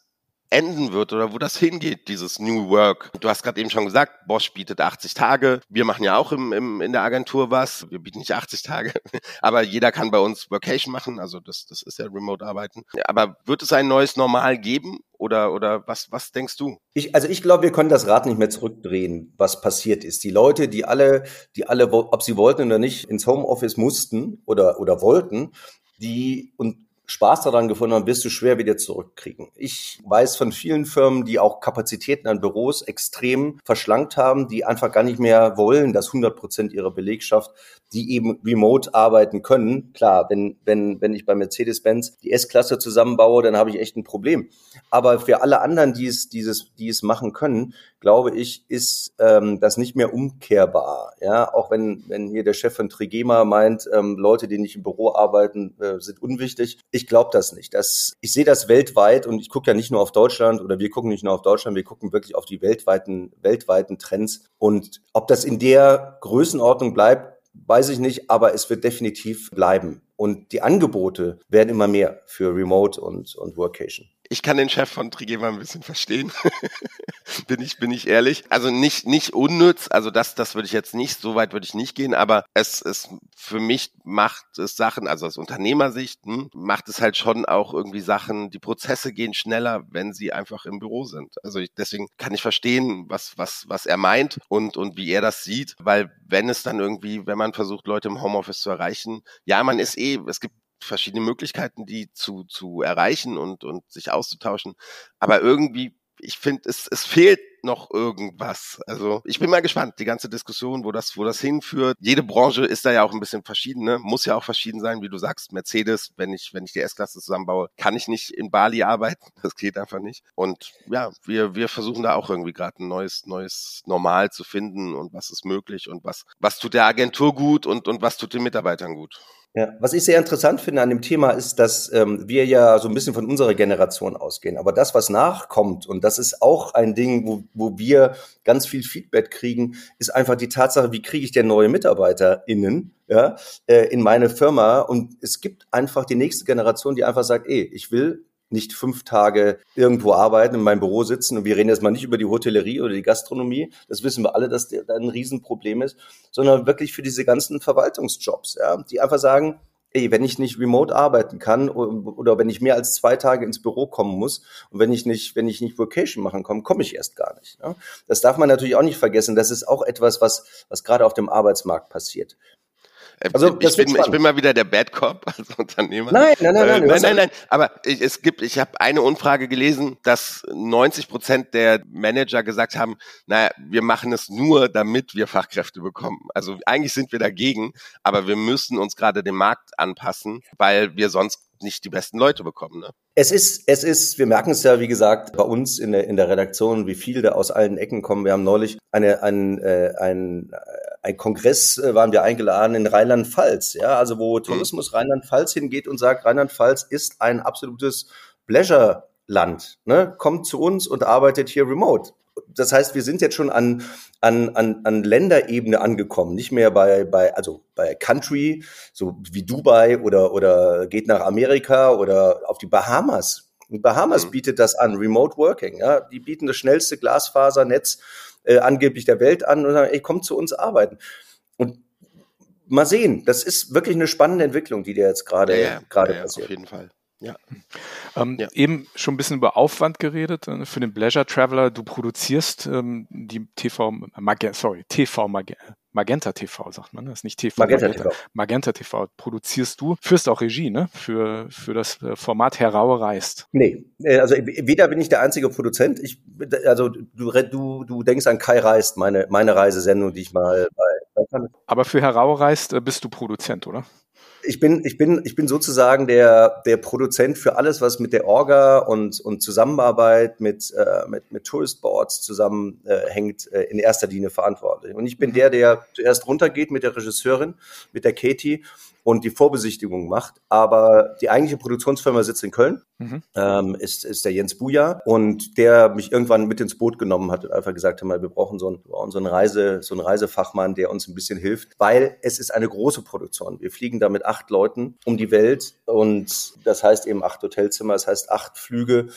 enden wird oder wo das hingeht, dieses New Work? Du hast gerade eben schon gesagt, Bosch bietet 80 Tage. Wir machen ja auch im, im, in der Agentur was. Wir bieten nicht 80 Tage, aber jeder kann bei uns Workation machen. Also das, das ist ja Remote-Arbeiten. Aber wird es ein neues Normal geben oder, oder was, was denkst du? Ich, also ich glaube, wir können das Rad nicht mehr zurückdrehen, was passiert ist. Die Leute, die alle, die alle, ob sie wollten oder nicht, ins Homeoffice mussten oder, oder wollten, die und Spaß daran gefunden haben, wirst du schwer wieder zurückkriegen. Ich weiß von vielen Firmen, die auch Kapazitäten an Büros extrem verschlankt haben, die einfach gar nicht mehr wollen, dass 100 Prozent ihrer Belegschaft, die eben remote arbeiten können. Klar, wenn, wenn, wenn ich bei Mercedes-Benz die S-Klasse zusammenbaue, dann habe ich echt ein Problem. Aber für alle anderen, die es, dieses, die es machen können, glaube ich, ist ähm, das nicht mehr umkehrbar. Ja, auch wenn, wenn hier der Chef von Trigema meint, ähm, Leute, die nicht im Büro arbeiten, äh, sind unwichtig. Ich glaube das nicht. Das, ich sehe das weltweit und ich gucke ja nicht nur auf Deutschland oder wir gucken nicht nur auf Deutschland, wir gucken wirklich auf die weltweiten, weltweiten Trends. Und ob das in der Größenordnung bleibt, weiß ich nicht, aber es wird definitiv bleiben. Und die Angebote werden immer mehr für Remote und, und Workation ich kann den Chef von Trigema ein bisschen verstehen. bin ich, bin ich ehrlich. Also nicht, nicht unnütz. Also das, das würde ich jetzt nicht, so weit würde ich nicht gehen. Aber es, es, für mich macht es Sachen, also aus Unternehmersicht, hm, macht es halt schon auch irgendwie Sachen, die Prozesse gehen schneller, wenn sie einfach im Büro sind. Also ich, deswegen kann ich verstehen, was, was, was er meint und, und wie er das sieht. Weil wenn es dann irgendwie, wenn man versucht, Leute im Homeoffice zu erreichen, ja, man ist eh, es gibt verschiedene Möglichkeiten, die zu, zu erreichen und, und sich auszutauschen. Aber irgendwie, ich finde, es, es fehlt noch irgendwas. Also ich bin mal gespannt, die ganze Diskussion, wo das, wo das hinführt. Jede Branche ist da ja auch ein bisschen verschieden, ne? muss ja auch verschieden sein, wie du sagst. Mercedes, wenn ich, wenn ich die S-Klasse zusammenbaue, kann ich nicht in Bali arbeiten. Das geht einfach nicht. Und ja, wir, wir versuchen da auch irgendwie gerade ein neues, neues Normal zu finden und was ist möglich und was, was tut der Agentur gut und, und was tut den Mitarbeitern gut. Ja, was ich sehr interessant finde an dem Thema ist, dass ähm, wir ja so ein bisschen von unserer Generation ausgehen. Aber das, was nachkommt, und das ist auch ein Ding, wo, wo wir ganz viel Feedback kriegen, ist einfach die Tatsache, wie kriege ich denn neue MitarbeiterInnen ja, äh, in meine Firma? Und es gibt einfach die nächste Generation, die einfach sagt, ey, ich will nicht fünf Tage irgendwo arbeiten, in meinem Büro sitzen. Und wir reden jetzt mal nicht über die Hotellerie oder die Gastronomie. Das wissen wir alle, dass da ein Riesenproblem ist, sondern wirklich für diese ganzen Verwaltungsjobs, ja, die einfach sagen, ey, wenn ich nicht remote arbeiten kann oder wenn ich mehr als zwei Tage ins Büro kommen muss und wenn ich nicht, wenn ich nicht Vocation machen komme, komme ich erst gar nicht. Ja? Das darf man natürlich auch nicht vergessen. Das ist auch etwas, was, was gerade auf dem Arbeitsmarkt passiert. Äh, also ich bin, ich bin mal wieder der Bad Cop als Unternehmer. Nein, nein, nein, nein, äh, nein, nein, nein. Aber ich, es gibt, ich habe eine Umfrage gelesen, dass 90 Prozent der Manager gesagt haben, naja, wir machen es nur, damit wir Fachkräfte bekommen. Also eigentlich sind wir dagegen, aber wir müssen uns gerade dem Markt anpassen, weil wir sonst nicht die besten Leute bekommen. Ne? Es ist, es ist, wir merken es ja, wie gesagt, bei uns in der, in der Redaktion, wie viele da aus allen Ecken kommen. Wir haben neulich eine, ein, äh, ein, ein Kongress, äh, waren wir eingeladen in Rheinland-Pfalz, ja, also wo mhm. Tourismus mhm. Rheinland-Pfalz hingeht und sagt, Rheinland-Pfalz ist ein absolutes Pleasure-Land, ne? kommt zu uns und arbeitet hier remote das heißt, wir sind jetzt schon an, an, an, an Länderebene angekommen, nicht mehr bei, bei, also bei Country, so wie Dubai oder, oder geht nach Amerika oder auf die Bahamas. Bahamas mhm. bietet das an, Remote Working. Ja? Die bieten das schnellste Glasfasernetz äh, angeblich der Welt an und sagen, ey, kommt zu uns arbeiten. Und mal sehen, das ist wirklich eine spannende Entwicklung, die dir jetzt gerade ja, ja, gerade ja, passiert. Auf jeden Fall. Ja. Ähm, ja. Eben schon ein bisschen über Aufwand geredet äh, für den Pleasure Traveler. Du produzierst ähm, die TV, Mag sorry, TV Mag Magenta TV, sagt man. Das ist nicht TV. Magenta, Magenta, TV. Magenta TV produzierst du. Führst auch Regie, ne? Für, für das äh, Format Heraue reist. Nee, äh, also weder bin ich der einzige Produzent. Ich, also du, du, du denkst an Kai Reist, meine, meine Reisesendung, die ich mal bei, bei Aber für Heraue reist bist du Produzent, oder? Ich bin, ich bin, ich bin sozusagen der, der Produzent für alles, was mit der Orga und, und Zusammenarbeit mit, äh, mit, mit Tourist Boards zusammenhängt, äh, äh, in erster Linie verantwortlich. Und ich bin mhm. der, der zuerst runtergeht mit der Regisseurin, mit der Katie und die Vorbesichtigung macht. Aber die eigentliche Produktionsfirma sitzt in Köln, mhm. ähm, ist, ist der Jens Buja und der mich irgendwann mit ins Boot genommen hat und einfach gesagt hat, wir brauchen so einen, so einen Reise, so einen Reisefachmann, der uns ein bisschen hilft, weil es ist eine große Produktion. Wir fliegen da mit acht Leuten um die Welt und das heißt eben acht Hotelzimmer, das heißt acht Flüge,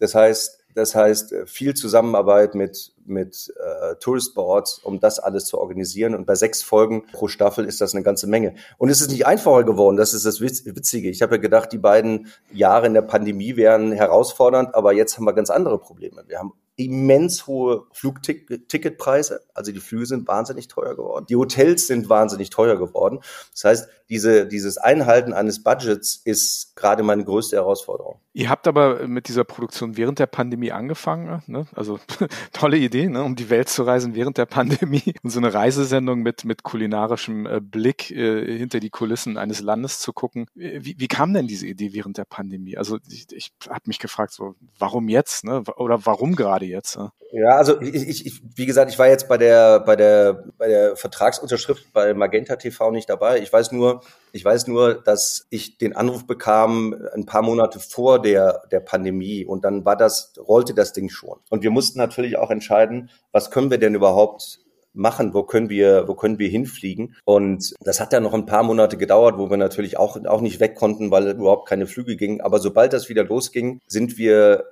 das heißt das heißt, äh, viel Zusammenarbeit mit, mit äh, Tourist Boards, um das alles zu organisieren. Und bei sechs Folgen pro Staffel ist das eine ganze Menge. Und es ist nicht einfacher geworden, das ist das Witzige. Ich habe ja gedacht, die beiden Jahre in der Pandemie wären herausfordernd, aber jetzt haben wir ganz andere Probleme. Wir haben immens hohe Flugticketpreise. Also die Flüge sind wahnsinnig teuer geworden. Die Hotels sind wahnsinnig teuer geworden. Das heißt, diese, dieses Einhalten eines Budgets ist gerade meine größte Herausforderung. Ihr habt aber mit dieser Produktion während der Pandemie angefangen, ne? also tolle Idee, ne? um die Welt zu reisen während der Pandemie und so eine Reisesendung mit, mit kulinarischem äh, Blick äh, hinter die Kulissen eines Landes zu gucken. Wie, wie kam denn diese Idee während der Pandemie? Also ich, ich habe mich gefragt, so, warum jetzt ne? oder warum gerade jetzt? Ne? Ja, also ich, ich, wie gesagt, ich war jetzt bei der, bei der, bei der Vertragsunterschrift bei Magenta TV nicht dabei. Ich weiß nur, ich weiß nur, dass ich den Anruf bekam ein paar Monate vor der, der Pandemie und dann war das, rollte das Ding schon. Und wir mussten natürlich auch entscheiden, was können wir denn überhaupt machen, wo können wir, wo können wir hinfliegen? Und das hat dann noch ein paar Monate gedauert, wo wir natürlich auch, auch nicht weg konnten, weil überhaupt keine Flüge gingen. Aber sobald das wieder losging, sind wir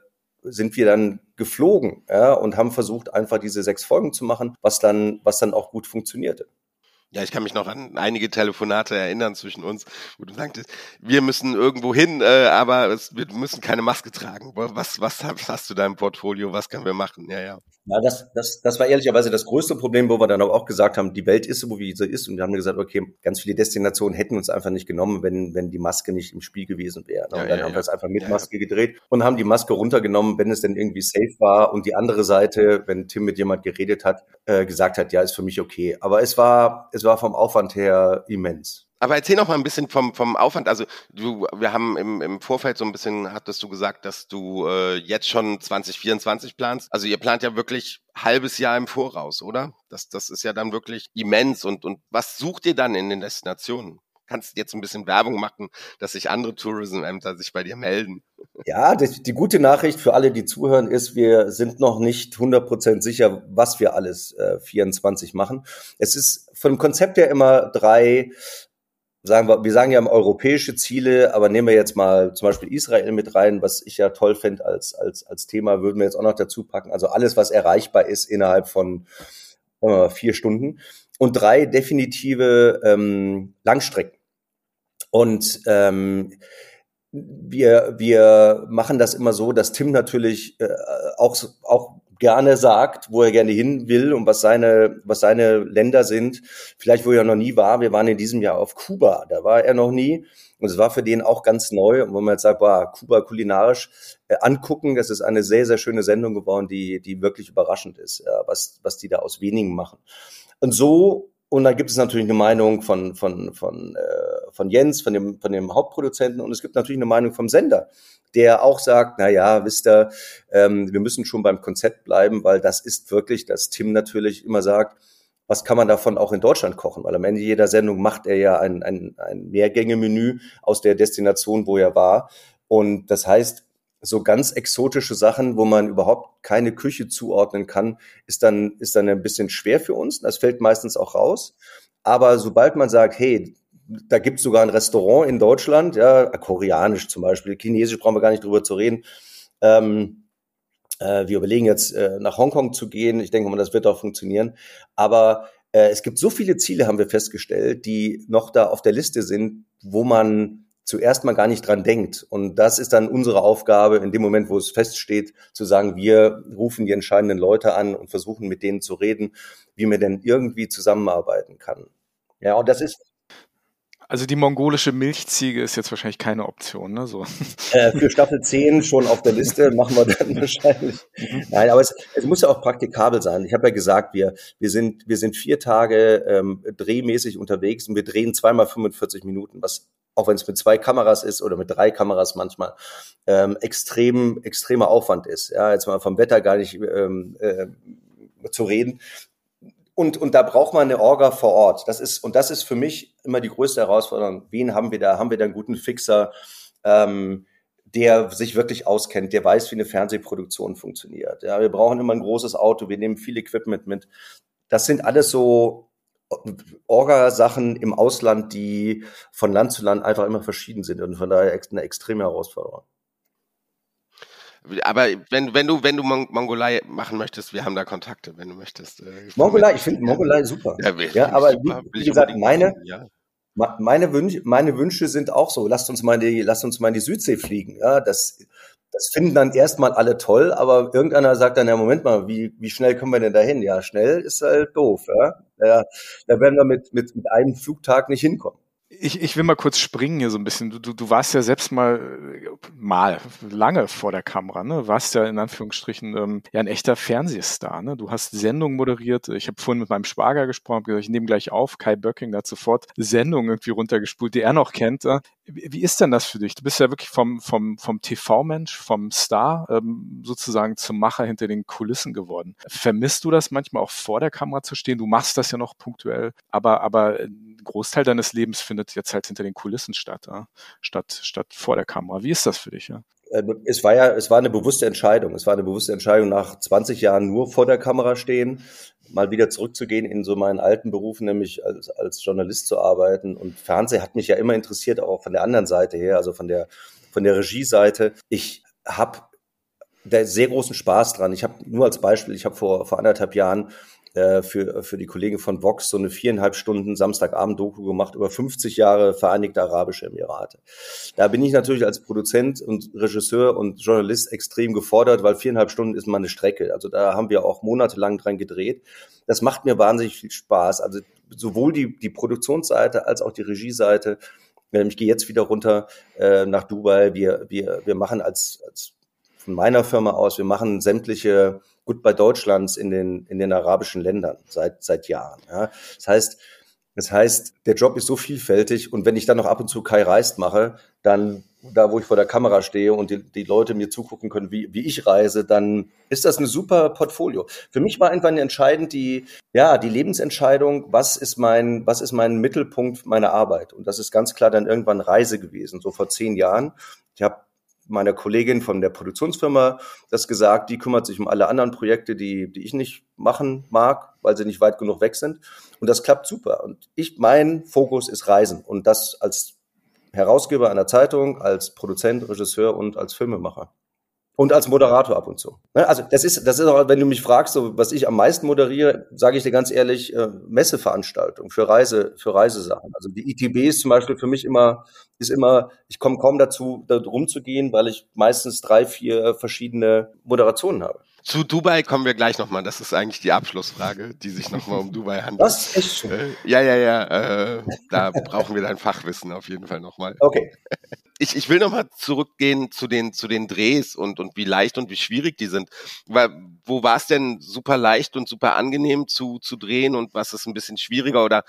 sind wir dann geflogen ja, und haben versucht, einfach diese sechs Folgen zu machen, was dann, was dann auch gut funktionierte. Ja, ich kann mich noch an einige Telefonate erinnern zwischen uns, wo du sagtest, wir müssen irgendwo hin, äh, aber es, wir müssen keine Maske tragen. Was, was hast du da im Portfolio? Was können wir machen? Ja, ja. Ja, das, das, das war ehrlicherweise das größte Problem, wo wir dann aber auch gesagt haben, die Welt ist so, wie sie ist. Und wir haben gesagt, okay, ganz viele Destinationen hätten uns einfach nicht genommen, wenn, wenn die Maske nicht im Spiel gewesen wäre. Und ja, dann ja, haben wir es einfach mit Maske gedreht und haben die Maske runtergenommen, wenn es denn irgendwie safe war. Und die andere Seite, wenn Tim mit jemand geredet hat, äh, gesagt hat, ja, ist für mich okay. Aber es war, es war vom Aufwand her immens. Aber erzähl noch mal ein bisschen vom, vom Aufwand. Also du, wir haben im, im Vorfeld so ein bisschen, hattest du gesagt, dass du äh, jetzt schon 2024 planst. Also ihr plant ja wirklich halbes Jahr im Voraus, oder? Das, das ist ja dann wirklich immens. Und, und was sucht ihr dann in den Destinationen? Kannst du jetzt ein bisschen Werbung machen, dass sich andere Tourism-Ämter sich bei dir melden? Ja, die, die, gute Nachricht für alle, die zuhören, ist, wir sind noch nicht 100% sicher, was wir alles äh, 24 machen. Es ist vom Konzept her immer drei sagen wir, wir sagen ja europäische Ziele, aber nehmen wir jetzt mal zum Beispiel Israel mit rein, was ich ja toll fände als, als, als Thema, würden wir jetzt auch noch dazu packen. Also alles, was erreichbar ist innerhalb von äh, vier Stunden. Und drei definitive ähm, Langstrecken. Und ähm, wir, wir machen das immer so, dass Tim natürlich äh, auch, auch gerne sagt, wo er gerne hin will und was seine, was seine Länder sind. Vielleicht, wo er noch nie war. Wir waren in diesem Jahr auf Kuba. Da war er noch nie. Und es war für den auch ganz neu. Und wenn man jetzt sagt, boah, Kuba kulinarisch äh, angucken, das ist eine sehr, sehr schöne Sendung geworden, die, die wirklich überraschend ist, äh, was, was die da aus wenigen machen. Und so und dann gibt es natürlich eine Meinung von, von, von, äh, von Jens, von dem, von dem Hauptproduzenten. Und es gibt natürlich eine Meinung vom Sender, der auch sagt, na ja, wisst ihr, ähm, wir müssen schon beim Konzept bleiben, weil das ist wirklich, dass Tim natürlich immer sagt, was kann man davon auch in Deutschland kochen? Weil am Ende jeder Sendung macht er ja ein, ein, ein Mehrgänge-Menü aus der Destination, wo er war. Und das heißt, so ganz exotische Sachen, wo man überhaupt keine Küche zuordnen kann, ist dann, ist dann ein bisschen schwer für uns. Das fällt meistens auch raus. Aber sobald man sagt, hey, da gibt es sogar ein Restaurant in Deutschland, ja, koreanisch zum Beispiel, chinesisch brauchen wir gar nicht drüber zu reden. Ähm, äh, wir überlegen jetzt äh, nach Hongkong zu gehen. Ich denke mal, das wird auch funktionieren. Aber äh, es gibt so viele Ziele, haben wir festgestellt, die noch da auf der Liste sind, wo man zuerst mal gar nicht dran denkt. Und das ist dann unsere Aufgabe, in dem Moment, wo es feststeht, zu sagen, wir rufen die entscheidenden Leute an und versuchen mit denen zu reden, wie man denn irgendwie zusammenarbeiten kann. Ja, und das ist also die mongolische Milchziege ist jetzt wahrscheinlich keine Option, ne? So. Äh, für Staffel 10 schon auf der Liste, machen wir dann wahrscheinlich. Mhm. Nein, aber es, es muss ja auch praktikabel sein. Ich habe ja gesagt, wir, wir, sind, wir sind vier Tage ähm, drehmäßig unterwegs und wir drehen zweimal 45 Minuten, was auch wenn es mit zwei Kameras ist oder mit drei Kameras manchmal, ähm, extrem, extremer Aufwand ist. Ja, jetzt mal vom Wetter gar nicht ähm, äh, zu reden. Und, und da braucht man eine Orga vor Ort. Das ist, und das ist für mich immer die größte Herausforderung. Wen haben wir da? Haben wir da einen guten Fixer, ähm, der sich wirklich auskennt, der weiß, wie eine Fernsehproduktion funktioniert. Ja, wir brauchen immer ein großes Auto, wir nehmen viel Equipment mit. Das sind alles so Orga-Sachen im Ausland, die von Land zu Land einfach immer verschieden sind und von daher eine extreme Herausforderung. Aber wenn, wenn du, wenn du Mong Mongolei machen möchtest, wir haben da Kontakte, wenn du möchtest. Äh, Mongolei, ich finde Mongolei super. Ja, ja aber super, wie, wie gesagt, meine, ja. meine, Wünsche, meine Wünsche sind auch so, lasst uns mal in die, lasst uns mal in die Südsee fliegen. Ja, das, das finden dann erstmal alle toll, aber irgendeiner sagt dann, ja, Moment mal, wie, wie schnell kommen wir denn dahin? Ja, schnell ist halt doof, ja. ja da werden wir mit, mit, mit einem Flugtag nicht hinkommen. Ich, ich will mal kurz springen hier so ein bisschen. Du, du, du warst ja selbst mal, mal, lange vor der Kamera, ne? Warst ja in Anführungsstrichen ähm, ja ein echter Fernsehstar, ne? Du hast Sendungen moderiert. Ich habe vorhin mit meinem Schwager gesprochen, gesagt, ich nehme gleich auf. Kai Böcking hat sofort Sendungen irgendwie runtergespult, die er noch kennt. Äh? Wie, ist denn das für dich? Du bist ja wirklich vom, vom, vom TV-Mensch, vom Star ähm, sozusagen zum Macher hinter den Kulissen geworden. Vermisst du das manchmal auch vor der Kamera zu stehen? Du machst das ja noch punktuell, aber, aber ein Großteil deines Lebens findet jetzt halt hinter den Kulissen statt, ja? statt, statt vor der Kamera. Wie ist das für dich? Ja? Äh, es war ja, es war eine bewusste Entscheidung. Es war eine bewusste Entscheidung, nach 20 Jahren nur vor der Kamera stehen, mal wieder zurückzugehen in so meinen alten Beruf, nämlich als, als Journalist zu arbeiten. Und Fernsehen hat mich ja immer interessiert, auch von der anderen Seite her, also von der, von der Regieseite. Ich habe sehr großen Spaß dran. Ich habe nur als Beispiel, ich habe vor, vor anderthalb Jahren äh, für, für die Kollegen von Vox so eine viereinhalb Stunden Samstagabend-Doku gemacht über 50 Jahre Vereinigte Arabische Emirate. Da bin ich natürlich als Produzent und Regisseur und Journalist extrem gefordert, weil viereinhalb Stunden ist mal eine Strecke. Also da haben wir auch monatelang dran gedreht. Das macht mir wahnsinnig viel Spaß. Also sowohl die, die Produktionsseite als auch die Regieseite. Ich gehe jetzt wieder runter äh, nach Dubai. Wir, wir, wir machen als, als von meiner Firma aus, wir machen sämtliche Goodbye Deutschlands in den, in den arabischen Ländern seit, seit Jahren. Ja. Das heißt, das heißt, der Job ist so vielfältig und wenn ich dann noch ab und zu Kai Reist mache, dann da, wo ich vor der Kamera stehe und die, die Leute mir zugucken können, wie, wie ich reise, dann ist das ein super Portfolio. Für mich war irgendwann entscheidend die, ja, die Lebensentscheidung, was ist mein, was ist mein Mittelpunkt meiner Arbeit? Und das ist ganz klar dann irgendwann Reise gewesen, so vor zehn Jahren. Ich habe meiner Kollegin von der Produktionsfirma das gesagt, die kümmert sich um alle anderen Projekte, die, die ich nicht machen mag, weil sie nicht weit genug weg sind. Und das klappt super. Und ich, mein Fokus ist Reisen und das als Herausgeber einer Zeitung, als Produzent, Regisseur und als Filmemacher. Und als Moderator ab und zu. Ne, also das ist, das ist auch, wenn du mich fragst, so, was ich am meisten moderiere, sage ich dir ganz ehrlich, äh, Messeveranstaltungen für Reise, für Reisesachen. Also die ITB ist zum Beispiel für mich immer, ist immer, ich komme kaum dazu, da rumzugehen, weil ich meistens drei, vier verschiedene Moderationen habe. Zu Dubai kommen wir gleich nochmal. Das ist eigentlich die Abschlussfrage, die sich nochmal um Dubai handelt. Das ist schön. Äh, ja, ja, ja. Äh, da brauchen wir dein Fachwissen auf jeden Fall nochmal. Okay. Ich, ich will nochmal zurückgehen zu den, zu den Drehs und, und wie leicht und wie schwierig die sind. Weil, wo war es denn super leicht und super angenehm zu, zu drehen und was ist ein bisschen schwieriger oder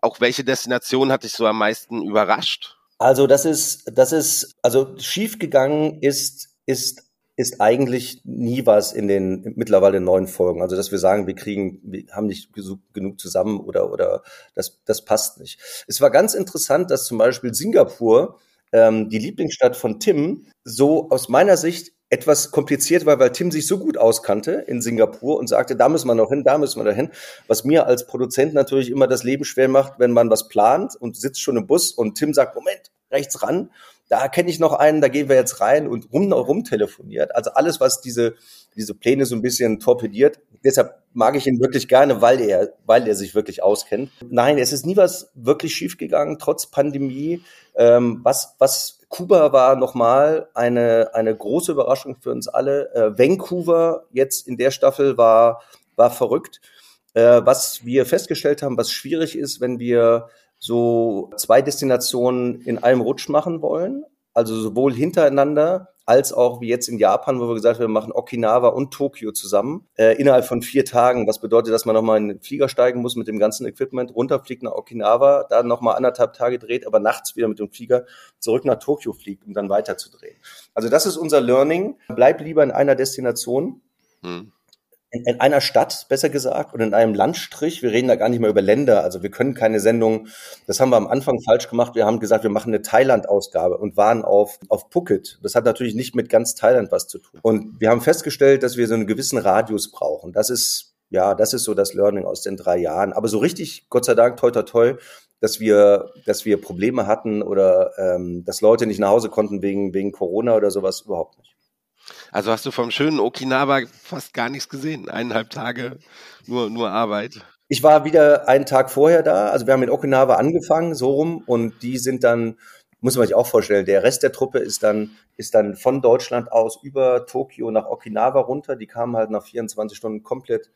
auch welche Destination hat dich so am meisten überrascht? Also das ist, das ist, also schiefgegangen ist, ist ist eigentlich nie was in den mittlerweile neun Folgen. Also, dass wir sagen, wir kriegen, wir haben nicht genug zusammen oder, oder das, das passt nicht. Es war ganz interessant, dass zum Beispiel Singapur, ähm, die Lieblingsstadt von Tim, so aus meiner Sicht etwas kompliziert war, weil Tim sich so gut auskannte in Singapur und sagte, da müssen wir noch hin, da müssen wir noch hin, was mir als Produzent natürlich immer das Leben schwer macht, wenn man was plant und sitzt schon im Bus und Tim sagt, Moment, rechts ran da kenne ich noch einen, da gehen wir jetzt rein und rum, rum telefoniert. Also alles, was diese, diese Pläne so ein bisschen torpediert. Deshalb mag ich ihn wirklich gerne, weil er, weil er sich wirklich auskennt. Nein, es ist nie was wirklich schiefgegangen, trotz Pandemie. Ähm, was, was Kuba war nochmal eine, eine große Überraschung für uns alle. Äh, Vancouver jetzt in der Staffel war, war verrückt. Äh, was wir festgestellt haben, was schwierig ist, wenn wir so zwei Destinationen in einem Rutsch machen wollen. Also sowohl hintereinander als auch wie jetzt in Japan, wo wir gesagt haben, wir machen Okinawa und Tokio zusammen äh, innerhalb von vier Tagen. Was bedeutet, dass man nochmal in den Flieger steigen muss mit dem ganzen Equipment, runterfliegt nach Okinawa, dann nochmal anderthalb Tage dreht, aber nachts wieder mit dem Flieger zurück nach Tokio fliegt, um dann weiter zu drehen. Also das ist unser Learning. Bleib lieber in einer Destination. Hm in, in einer Stadt, besser gesagt, und in einem Landstrich. Wir reden da gar nicht mehr über Länder. Also wir können keine Sendung, das haben wir am Anfang falsch gemacht. Wir haben gesagt, wir machen eine Thailand-Ausgabe und waren auf, auf Phuket. Das hat natürlich nicht mit ganz Thailand was zu tun. Und wir haben festgestellt, dass wir so einen gewissen Radius brauchen. Das ist, ja, das ist so das Learning aus den drei Jahren. Aber so richtig, Gott sei Dank, toi, toi, toi, dass wir, dass wir Probleme hatten oder ähm, dass Leute nicht nach Hause konnten wegen, wegen Corona oder sowas, überhaupt nicht. Also hast du vom schönen Okinawa fast gar nichts gesehen. Eineinhalb Tage nur, nur Arbeit. Ich war wieder einen Tag vorher da. Also wir haben in Okinawa angefangen, so rum. Und die sind dann, muss man sich auch vorstellen, der Rest der Truppe ist dann, ist dann von Deutschland aus über Tokio nach Okinawa runter. Die kamen halt nach 24 Stunden komplett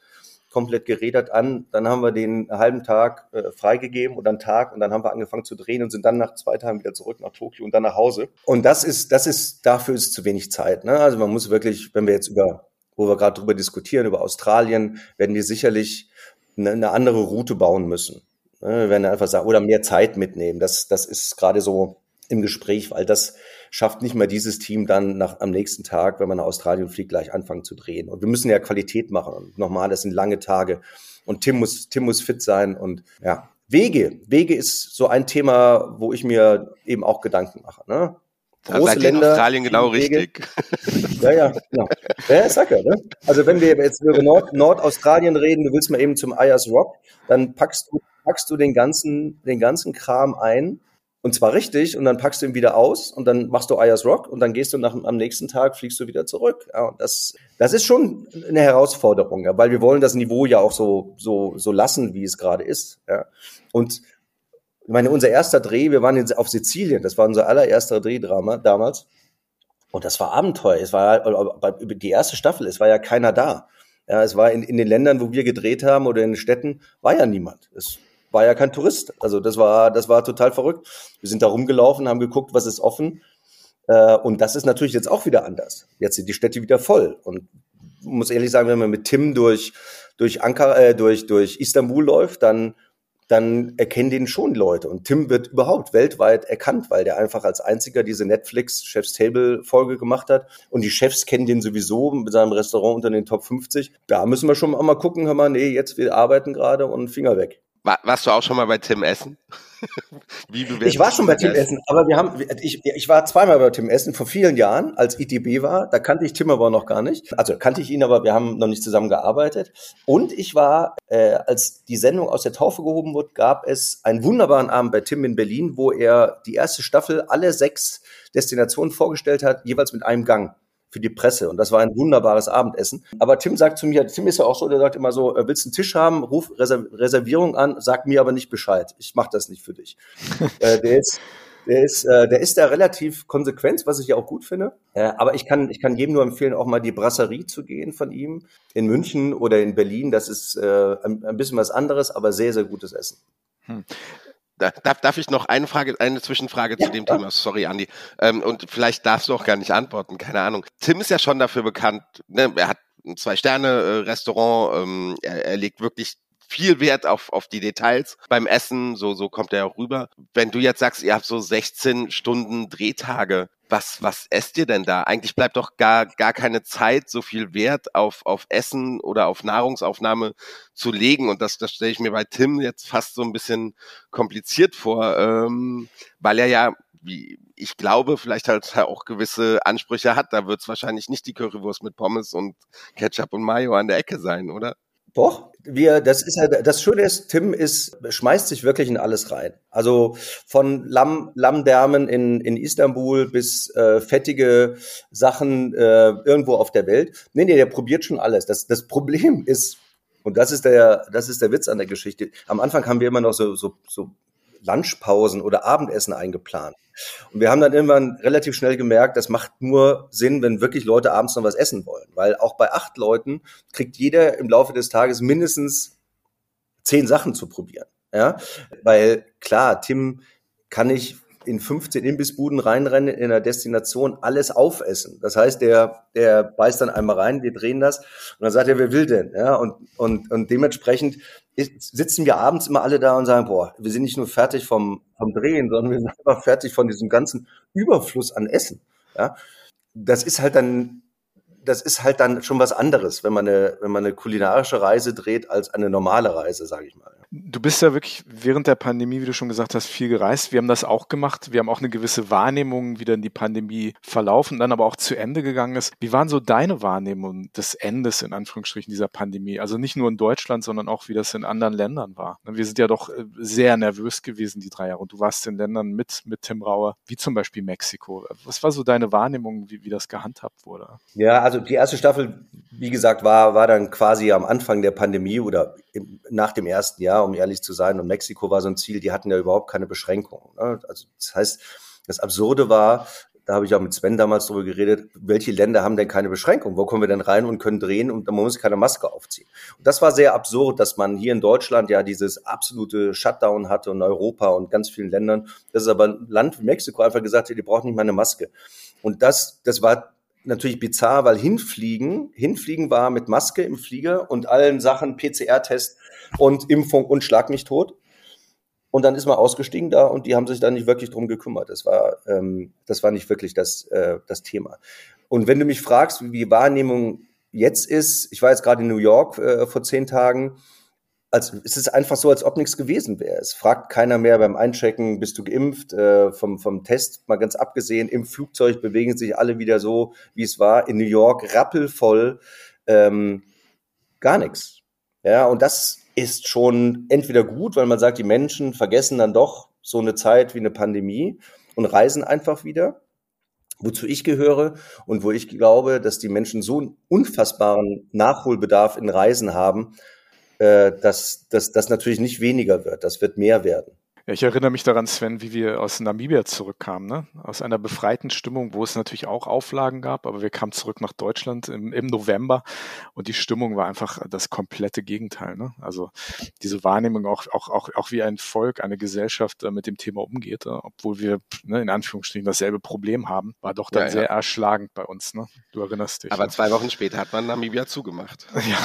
komplett gerädert an. Dann haben wir den halben Tag äh, freigegeben oder einen Tag und dann haben wir angefangen zu drehen und sind dann nach zwei Tagen wieder zurück nach Tokio und dann nach Hause. Und das ist, das ist, dafür ist zu wenig Zeit. Ne? Also man muss wirklich, wenn wir jetzt über, wo wir gerade drüber diskutieren, über Australien, werden wir sicherlich eine, eine andere Route bauen müssen. Ne? Wir werden einfach sagen, oder mehr Zeit mitnehmen. Das, das ist gerade so im Gespräch, weil das schafft nicht mal dieses Team dann nach, am nächsten Tag, wenn man nach Australien fliegt, gleich anfangen zu drehen. Und wir müssen ja Qualität machen. Und nochmal, das sind lange Tage. Und Tim muss, Tim muss fit sein. Und ja, Wege. Wege ist so ein Thema, wo ich mir eben auch Gedanken mache. Ne? Große Länder. Australien genau Wege. richtig. Ja, ja, genau. Ja, sag ja, ne? Also wenn wir jetzt über Nord Nordaustralien reden, du willst mal eben zum Ayers Rock, dann packst du, packst du den ganzen, den ganzen Kram ein und zwar richtig und dann packst du ihn wieder aus und dann machst du Ayers Rock und dann gehst du nach, am nächsten Tag, fliegst du wieder zurück. Ja, und das, das ist schon eine Herausforderung, ja, weil wir wollen das Niveau ja auch so, so, so lassen, wie es gerade ist. Ja. Und ich meine, unser erster Dreh, wir waren auf Sizilien, das war unser allererster Drehdrama damals. Und das war Abenteuer. Es war über die erste Staffel, es war ja keiner da. Ja, es war in, in den Ländern, wo wir gedreht haben oder in den Städten, war ja niemand. Es war ja kein Tourist. Also das war, das war total verrückt. Wir sind da rumgelaufen, haben geguckt, was ist offen. Äh, und das ist natürlich jetzt auch wieder anders. Jetzt sind die Städte wieder voll. Und muss ehrlich sagen, wenn man mit Tim durch, durch Ankara, äh, durch, durch Istanbul läuft, dann, dann erkennen den schon Leute. Und Tim wird überhaupt weltweit erkannt, weil der einfach als einziger diese Netflix Chef's Table Folge gemacht hat. Und die Chefs kennen den sowieso mit seinem Restaurant unter den Top 50. Da müssen wir schon mal gucken, hör mal, nee, jetzt wir arbeiten gerade und Finger weg. War, warst du auch schon mal bei Tim Essen? Wie ich war schon bei Tim Essen, aber wir haben, ich, ich war zweimal bei Tim Essen vor vielen Jahren, als ITB war. Da kannte ich Tim aber noch gar nicht. Also kannte ich ihn, aber wir haben noch nicht zusammen gearbeitet. Und ich war, äh, als die Sendung aus der Taufe gehoben wurde, gab es einen wunderbaren Abend bei Tim in Berlin, wo er die erste Staffel alle sechs Destinationen vorgestellt hat, jeweils mit einem Gang für die Presse. Und das war ein wunderbares Abendessen. Aber Tim sagt zu mir, Tim ist ja auch so, der sagt immer so, äh, willst du einen Tisch haben, ruf Reservierung an, sag mir aber nicht Bescheid. Ich mach das nicht für dich. äh, der ist, der ist, äh, der ist da relativ konsequent, was ich ja auch gut finde. Äh, aber ich kann, ich kann jedem nur empfehlen, auch mal die Brasserie zu gehen von ihm in München oder in Berlin. Das ist äh, ein, ein bisschen was anderes, aber sehr, sehr gutes Essen. Hm. Darf, darf ich noch eine Frage, eine Zwischenfrage ja, zu dem ja. Thema? Sorry, Andi. Ähm, und vielleicht darfst du auch gar nicht antworten, keine Ahnung. Tim ist ja schon dafür bekannt, ne? er hat ein Zwei-Sterne-Restaurant, ähm, er, er legt wirklich viel Wert auf, auf die Details beim Essen, so, so kommt er auch rüber. Wenn du jetzt sagst, ihr habt so 16 Stunden Drehtage, was, was esst ihr denn da? Eigentlich bleibt doch gar, gar keine Zeit, so viel Wert auf, auf Essen oder auf Nahrungsaufnahme zu legen. Und das, das stelle ich mir bei Tim jetzt fast so ein bisschen kompliziert vor, ähm, weil er ja, wie ich glaube, vielleicht halt auch gewisse Ansprüche hat. Da wird es wahrscheinlich nicht die Currywurst mit Pommes und Ketchup und Mayo an der Ecke sein, oder? Doch, wir, das ist ja, das Schöne ist, Tim ist, schmeißt sich wirklich in alles rein. Also von Lamm, Lammdärmen in, in Istanbul bis äh, fettige Sachen äh, irgendwo auf der Welt. Nee, nee, der probiert schon alles. Das, das Problem ist, und das ist der, das ist der Witz an der Geschichte. Am Anfang haben wir immer noch so, so, so Lunchpausen oder Abendessen eingeplant. Und wir haben dann irgendwann relativ schnell gemerkt, das macht nur Sinn, wenn wirklich Leute abends noch was essen wollen. Weil auch bei acht Leuten kriegt jeder im Laufe des Tages mindestens zehn Sachen zu probieren. Ja, weil klar, Tim kann ich in 15 Imbissbuden reinrennen in einer Destination, alles aufessen. Das heißt, der, der beißt dann einmal rein, wir drehen das und dann sagt er, wer will denn? Ja, und, und, und dementsprechend sitzen wir abends immer alle da und sagen, boah, wir sind nicht nur fertig vom, vom Drehen, sondern wir sind einfach fertig von diesem ganzen Überfluss an Essen. Ja, das ist halt dann, das ist halt dann schon was anderes, wenn man eine, wenn man eine kulinarische Reise dreht, als eine normale Reise, sage ich mal. Du bist ja wirklich während der Pandemie, wie du schon gesagt hast, viel gereist. Wir haben das auch gemacht. Wir haben auch eine gewisse Wahrnehmung, wie dann die Pandemie verlaufen, dann aber auch zu Ende gegangen ist. Wie waren so deine Wahrnehmungen des Endes in Anführungsstrichen dieser Pandemie? Also nicht nur in Deutschland, sondern auch wie das in anderen Ländern war. Wir sind ja doch äh, sehr nervös gewesen die drei Jahre und du warst in Ländern mit mit Tim Rauer, wie zum Beispiel Mexiko. Was war so deine Wahrnehmung, wie, wie das gehandhabt wurde? Ja, also die erste Staffel, wie gesagt, war war dann quasi am Anfang der Pandemie oder im, nach dem ersten Jahr um ehrlich zu sein. Und Mexiko war so ein Ziel, die hatten ja überhaupt keine Beschränkungen. Ne? Also das heißt, das Absurde war, da habe ich auch mit Sven damals darüber geredet, welche Länder haben denn keine Beschränkung? Wo kommen wir denn rein und können drehen und da muss ich keine Maske aufziehen? Und das war sehr absurd, dass man hier in Deutschland ja dieses absolute Shutdown hatte und Europa und ganz vielen Ländern. Das ist aber ein Land wie Mexiko einfach gesagt hat, ihr braucht nicht mal eine Maske. Und das, das war natürlich bizarr, weil hinfliegen, hinfliegen war mit Maske im Flieger und allen Sachen PCR-Test und Impfung und Schlag mich tot. Und dann ist man ausgestiegen da und die haben sich da nicht wirklich drum gekümmert. Das war, ähm, das war nicht wirklich das, äh, das Thema. Und wenn du mich fragst, wie die Wahrnehmung jetzt ist, ich war jetzt gerade in New York äh, vor zehn Tagen, also es ist einfach so, als ob nichts gewesen wäre. Es fragt keiner mehr beim Einchecken, bist du geimpft? Äh, vom, vom Test mal ganz abgesehen, im Flugzeug bewegen sich alle wieder so, wie es war. In New York rappelvoll, ähm, gar nichts. Ja, und das ist schon entweder gut, weil man sagt, die Menschen vergessen dann doch so eine Zeit wie eine Pandemie und reisen einfach wieder, wozu ich gehöre und wo ich glaube, dass die Menschen so einen unfassbaren Nachholbedarf in Reisen haben, äh, dass das natürlich nicht weniger wird, das wird mehr werden. Ja, ich erinnere mich daran, Sven, wie wir aus Namibia zurückkamen, ne? aus einer befreiten Stimmung, wo es natürlich auch Auflagen gab, aber wir kamen zurück nach Deutschland im, im November und die Stimmung war einfach das komplette Gegenteil. Ne? Also diese Wahrnehmung auch, auch, auch, auch wie ein Volk, eine Gesellschaft äh, mit dem Thema umgeht, äh, obwohl wir ne, in Anführungsstrichen dasselbe Problem haben, war doch dann ja, sehr erschlagend bei uns. Ne? Du erinnerst dich. Aber ne? zwei Wochen später hat man Namibia zugemacht. Ja.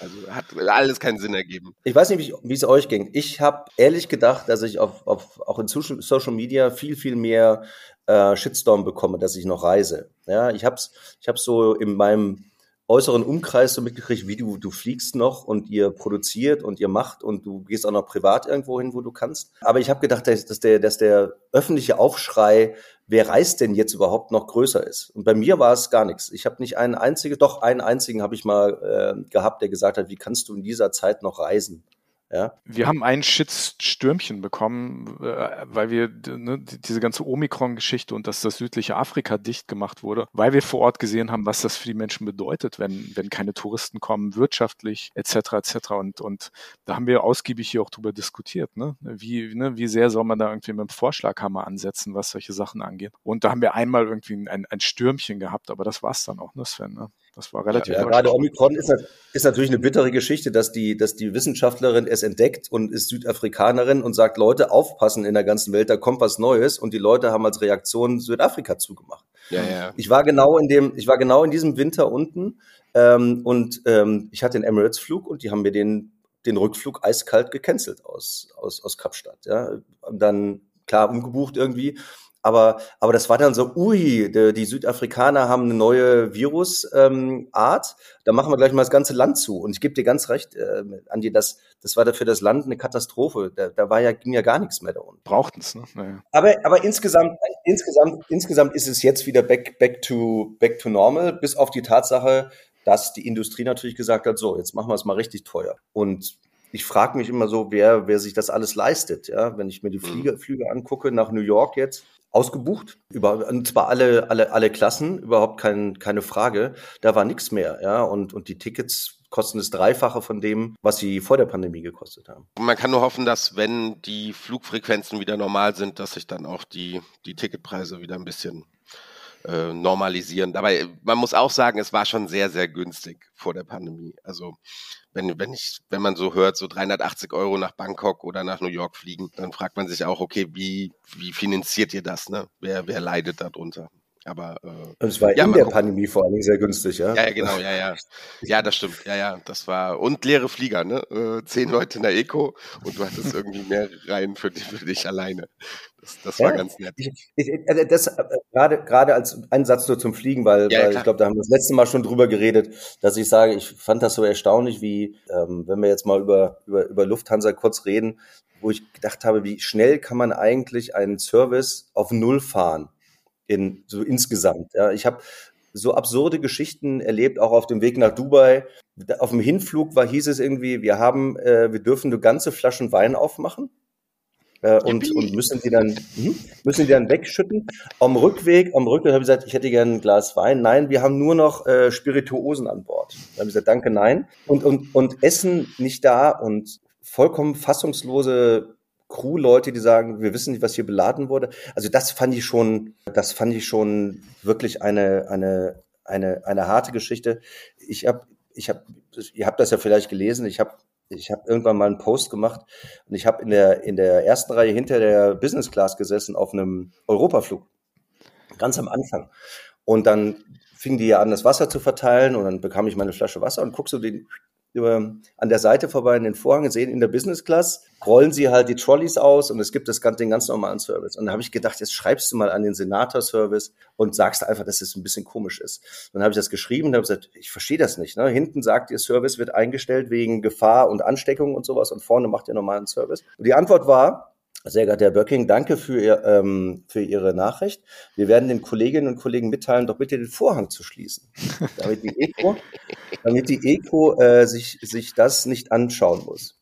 also hat alles keinen Sinn ergeben. Ich weiß nicht, wie es euch ging. Ich habe ehrlich gedacht, dass ich auf, auf, auch in Social Media viel, viel mehr äh, Shitstorm bekomme, dass ich noch reise. Ja, ich habe es ich hab's so in meinem äußeren Umkreis so mitgekriegt, wie du, du fliegst noch und ihr produziert und ihr macht und du gehst auch noch privat irgendwo hin, wo du kannst. Aber ich habe gedacht, dass, dass, der, dass der öffentliche Aufschrei, wer reist denn jetzt überhaupt noch größer ist. Und bei mir war es gar nichts. Ich habe nicht einen einzigen, doch einen einzigen habe ich mal äh, gehabt, der gesagt hat, wie kannst du in dieser Zeit noch reisen? Ja. Wir haben ein Shitstürmchen bekommen, äh, weil wir ne, diese ganze Omikron-Geschichte und dass das südliche Afrika dicht gemacht wurde, weil wir vor Ort gesehen haben, was das für die Menschen bedeutet, wenn, wenn keine Touristen kommen, wirtschaftlich etc. etc. Und, und da haben wir ausgiebig hier auch drüber diskutiert, ne? Wie, ne, wie sehr soll man da irgendwie mit dem Vorschlaghammer ansetzen, was solche Sachen angeht. Und da haben wir einmal irgendwie ein, ein Stürmchen gehabt, aber das war's dann auch, ne, Sven? Ne? Das war relativ. Ja, ja gerade Omikron ist, ist, natürlich eine bittere Geschichte, dass die, dass die Wissenschaftlerin es entdeckt und ist Südafrikanerin und sagt, Leute, aufpassen in der ganzen Welt, da kommt was Neues und die Leute haben als Reaktion Südafrika zugemacht. Ja, ja. Ich war genau in dem, ich war genau in diesem Winter unten ähm, und ähm, ich hatte den Emirates-Flug und die haben mir den den Rückflug eiskalt gecancelt aus aus aus Kapstadt. Ja, dann klar umgebucht irgendwie aber, aber das war dann so, ui, die, die Südafrikaner haben eine neue Virusart, ähm, da machen wir gleich mal das ganze Land zu. Und ich gebe dir ganz recht, äh, Andi, das, das war für das Land eine Katastrophe. Da, da war ja, ging ja gar nichts mehr da unten. Brauchten es, ne? Naja. Aber, aber insgesamt, insgesamt, insgesamt ist es jetzt wieder back, back to, back to normal, bis auf die Tatsache, dass die Industrie natürlich gesagt hat, so, jetzt machen wir es mal richtig teuer. Und ich frage mich immer so, wer, wer sich das alles leistet. Ja, wenn ich mir die Flieger, mhm. Flüge angucke nach New York jetzt, ausgebucht, über, und zwar alle, alle, alle Klassen, überhaupt kein, keine Frage. Da war nichts mehr, ja, und, und die Tickets kosten das Dreifache von dem, was sie vor der Pandemie gekostet haben. Man kann nur hoffen, dass wenn die Flugfrequenzen wieder normal sind, dass sich dann auch die, die Ticketpreise wieder ein bisschen äh, normalisieren. Dabei, man muss auch sagen, es war schon sehr, sehr günstig vor der Pandemie. Also wenn, wenn ich, wenn man so hört, so 380 Euro nach Bangkok oder nach New York fliegen, dann fragt man sich auch, okay, wie, wie finanziert ihr das? Ne? Wer, wer leidet darunter? Aber äh, und es war ja, in der gucken. Pandemie vor allen Dingen sehr günstig, ja? Ja, ja, genau, ja, ja. Ja, das stimmt. Ja, ja, das war und leere Flieger, ne? Äh, zehn Leute in der Eco und du hattest irgendwie mehr Reihen für, dich, für dich alleine. Das, das war ja, ganz nett. Ich, ich, also das äh, gerade gerade als ein Satz nur zum Fliegen, weil, ja, weil ich glaube, da haben wir das letzte Mal schon drüber geredet, dass ich sage, ich fand das so erstaunlich, wie ähm, wenn wir jetzt mal über über über Lufthansa kurz reden, wo ich gedacht habe, wie schnell kann man eigentlich einen Service auf Null fahren? In so insgesamt. Ja, ich habe so absurde Geschichten erlebt, auch auf dem Weg nach Dubai. Auf dem Hinflug war hieß es irgendwie, wir haben, äh, wir dürfen nur ganze Flaschen Wein aufmachen. Äh, und, und müssen die dann mh, müssen die dann wegschütten. Am Rückweg, am Rückweg habe ich gesagt, ich hätte gerne ein Glas Wein. Nein, wir haben nur noch äh, Spirituosen an Bord. Da habe ich gesagt, danke, nein. Und und und Essen nicht da und vollkommen fassungslose Crew-Leute, die sagen, wir wissen nicht, was hier beladen wurde. Also das fand ich schon, das fand ich schon wirklich eine, eine, eine, eine harte Geschichte. Ich habe, ich habe, ihr habt das ja vielleicht gelesen. Ich habe ich habe irgendwann mal einen Post gemacht und ich habe in der, in der ersten Reihe hinter der Business Class gesessen auf einem Europaflug. Ganz am Anfang. Und dann fingen die ja an, das Wasser zu verteilen und dann bekam ich meine Flasche Wasser und guck so den an der Seite vorbei in den Vorhang, sehen in der Business Class, rollen sie halt die Trolleys aus und es gibt das, den ganz normalen Service. Und da habe ich gedacht, jetzt schreibst du mal an den Senator-Service und sagst einfach, dass es ein bisschen komisch ist. dann habe ich das geschrieben und habe gesagt, ich verstehe das nicht. Ne? Hinten sagt ihr, Service wird eingestellt wegen Gefahr und Ansteckung und sowas und vorne macht ihr normalen Service. Und die Antwort war, sehr geehrter Herr Böcking, danke für, Ihr, ähm, für Ihre Nachricht. Wir werden den Kolleginnen und Kollegen mitteilen, doch bitte den Vorhang zu schließen, damit die ECO, damit die ECO äh, sich, sich das nicht anschauen muss.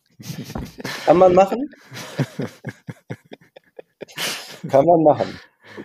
Kann man machen? Kann man machen.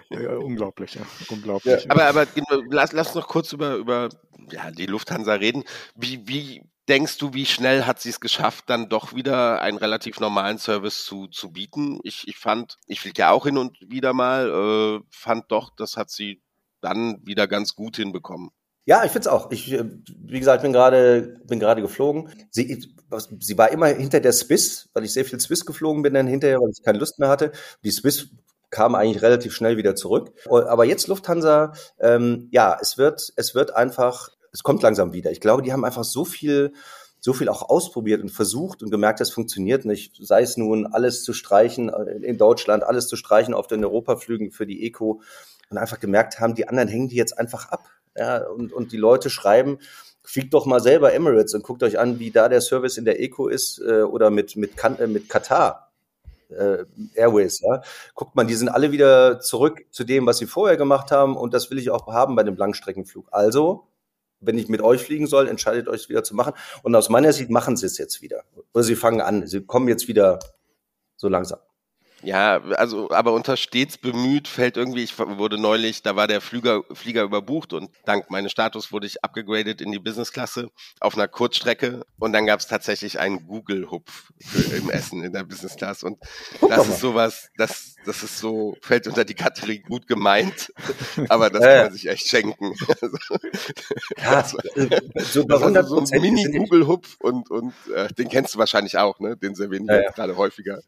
Ja, unglaublich, ja. unglaublich. Ja. Aber, aber lass, lass noch kurz über, über ja, die Lufthansa reden. Wie, wie denkst du, wie schnell hat sie es geschafft, dann doch wieder einen relativ normalen Service zu, zu bieten? Ich, ich fand, ich fliege ja auch hin und wieder mal, äh, fand doch, das hat sie dann wieder ganz gut hinbekommen. Ja, ich finde es auch. Ich, äh, wie gesagt, bin gerade bin gerade geflogen. Sie, sie war immer hinter der Swiss, weil ich sehr viel Swiss geflogen bin dann hinterher, weil ich keine Lust mehr hatte. Die Swiss kam eigentlich relativ schnell wieder zurück. Aber jetzt Lufthansa, ähm, ja, es wird es wird einfach es kommt langsam wieder. Ich glaube, die haben einfach so viel, so viel auch ausprobiert und versucht und gemerkt, das funktioniert nicht. Sei es nun alles zu streichen äh, in Deutschland, alles zu streichen auf den Europaflügen für die Eco und einfach gemerkt haben, die anderen hängen die jetzt einfach ab. Ja, und, und die Leute schreiben, fliegt doch mal selber Emirates und guckt euch an, wie da der Service in der Eco ist äh, oder mit, mit, äh, mit Katar. Äh, Airways, ja. Guckt man, die sind alle wieder zurück zu dem, was sie vorher gemacht haben und das will ich auch haben bei dem Langstreckenflug. Also wenn ich mit euch fliegen soll, entscheidet euch wieder zu machen. Und aus meiner Sicht machen sie es jetzt wieder. Oder sie fangen an. Sie kommen jetzt wieder so langsam. Ja, also, aber unter stets bemüht fällt irgendwie, ich wurde neulich, da war der Flieger, Flieger überbucht und dank meines Status wurde ich abgegradet in die Businessklasse auf einer Kurzstrecke und dann gab es tatsächlich einen Google-Hupf im Essen in der Business Class und das ist sowas, das, das ist so, fällt unter die Kategorie gut gemeint, aber das kann man sich echt schenken. ja, so bei 100 also so ein Mini-Google-Hupf und, und äh, den kennst du wahrscheinlich auch, ne? Den servieren wir ja, ja. gerade häufiger.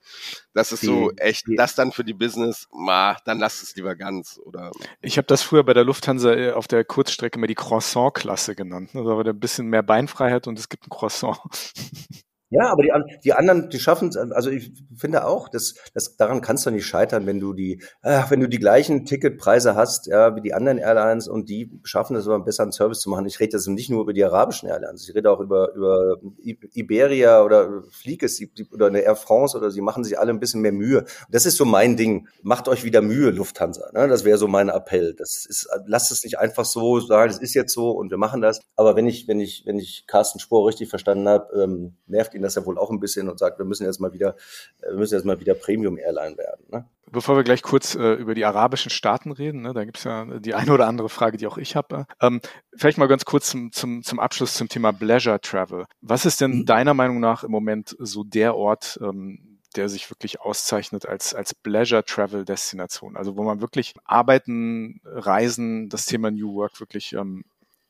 Das ist so echt das dann für die Business, ma, dann lass es lieber ganz. Oder ich habe das früher bei der Lufthansa äh, auf der Kurzstrecke mal die Croissant-Klasse genannt. Also da war ein bisschen mehr Beinfreiheit und es gibt ein Croissant. Ja, aber die, die anderen, die schaffen es, also ich finde auch, dass, dass daran kannst du nicht scheitern, wenn du die, äh, wenn du die gleichen Ticketpreise hast, ja, wie die anderen Airlines und die schaffen es aber einen besseren Service zu machen. Ich rede jetzt nicht nur über die arabischen Airlines, ich rede auch über, über Iberia oder Flieges oder eine Air France oder sie machen sich alle ein bisschen mehr Mühe. Das ist so mein Ding. Macht euch wieder Mühe, Lufthansa. Ne? Das wäre so mein Appell. Das ist, lasst es nicht einfach so sagen, es ist jetzt so und wir machen das. Aber wenn ich, wenn ich, wenn ich Carsten Spohr richtig verstanden habe, ähm, nervt ihn das ja wohl auch ein bisschen und sagt, wir müssen jetzt mal wieder, äh, wir müssen jetzt mal wieder Premium Airline werden. Ne? Bevor wir gleich kurz äh, über die arabischen Staaten reden, ne, da gibt es ja die eine oder andere Frage, die auch ich habe. Ähm, vielleicht mal ganz kurz zum, zum, zum Abschluss zum Thema Pleasure Travel. Was ist denn mhm. deiner Meinung nach im Moment so der Ort, ähm, der sich wirklich auszeichnet als, als Pleasure Travel Destination? Also wo man wirklich Arbeiten, Reisen, das Thema New Work wirklich ähm,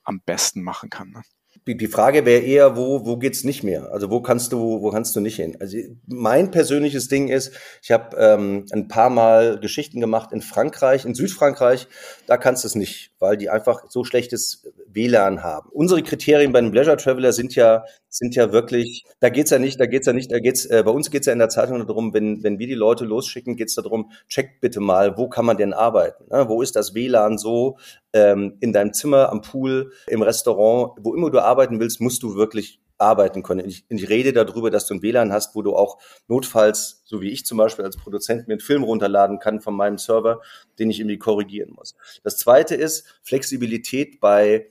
am besten machen kann. Ne? Die, Frage wäre eher, wo, wo geht's nicht mehr? Also wo kannst du, wo kannst du nicht hin? Also mein persönliches Ding ist, ich habe ähm, ein paar Mal Geschichten gemacht in Frankreich, in Südfrankreich, da kannst du es nicht, weil die einfach so schlechtes WLAN haben. Unsere Kriterien bei den Pleasure Traveler sind ja, sind ja wirklich, da geht's ja nicht, da geht's ja nicht, da geht's, äh, bei uns geht's ja in der Zeitung darum, wenn, wenn wir die Leute losschicken, geht's darum, checkt bitte mal, wo kann man denn arbeiten? Ne? Wo ist das WLAN so, ähm, in deinem Zimmer, am Pool, im Restaurant, wo immer du arbeiten willst, musst du wirklich arbeiten können. Ich, ich rede darüber, dass du ein WLAN hast, wo du auch notfalls, so wie ich zum Beispiel als Produzent, mir einen Film runterladen kann von meinem Server, den ich irgendwie korrigieren muss. Das zweite ist Flexibilität bei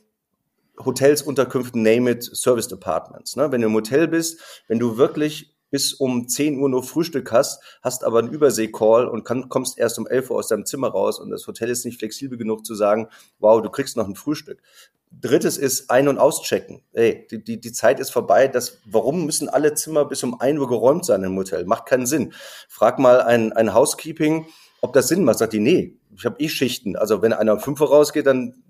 Hotels, Unterkünften, name it, Service Departments. Ne? Wenn du im Hotel bist, wenn du wirklich bis um 10 Uhr nur Frühstück hast, hast aber einen Übersee-Call und kann, kommst erst um 11 Uhr aus deinem Zimmer raus und das Hotel ist nicht flexibel genug zu sagen, wow, du kriegst noch ein Frühstück. Drittes ist Ein- und Auschecken. Ey, die, die, die Zeit ist vorbei. Das, warum müssen alle Zimmer bis um ein Uhr geräumt sein im Hotel? Macht keinen Sinn. Frag mal ein, ein Housekeeping, ob das Sinn macht. Sagt die, nee, ich habe eh Schichten. Also wenn einer um fünf Uhr rausgeht, dann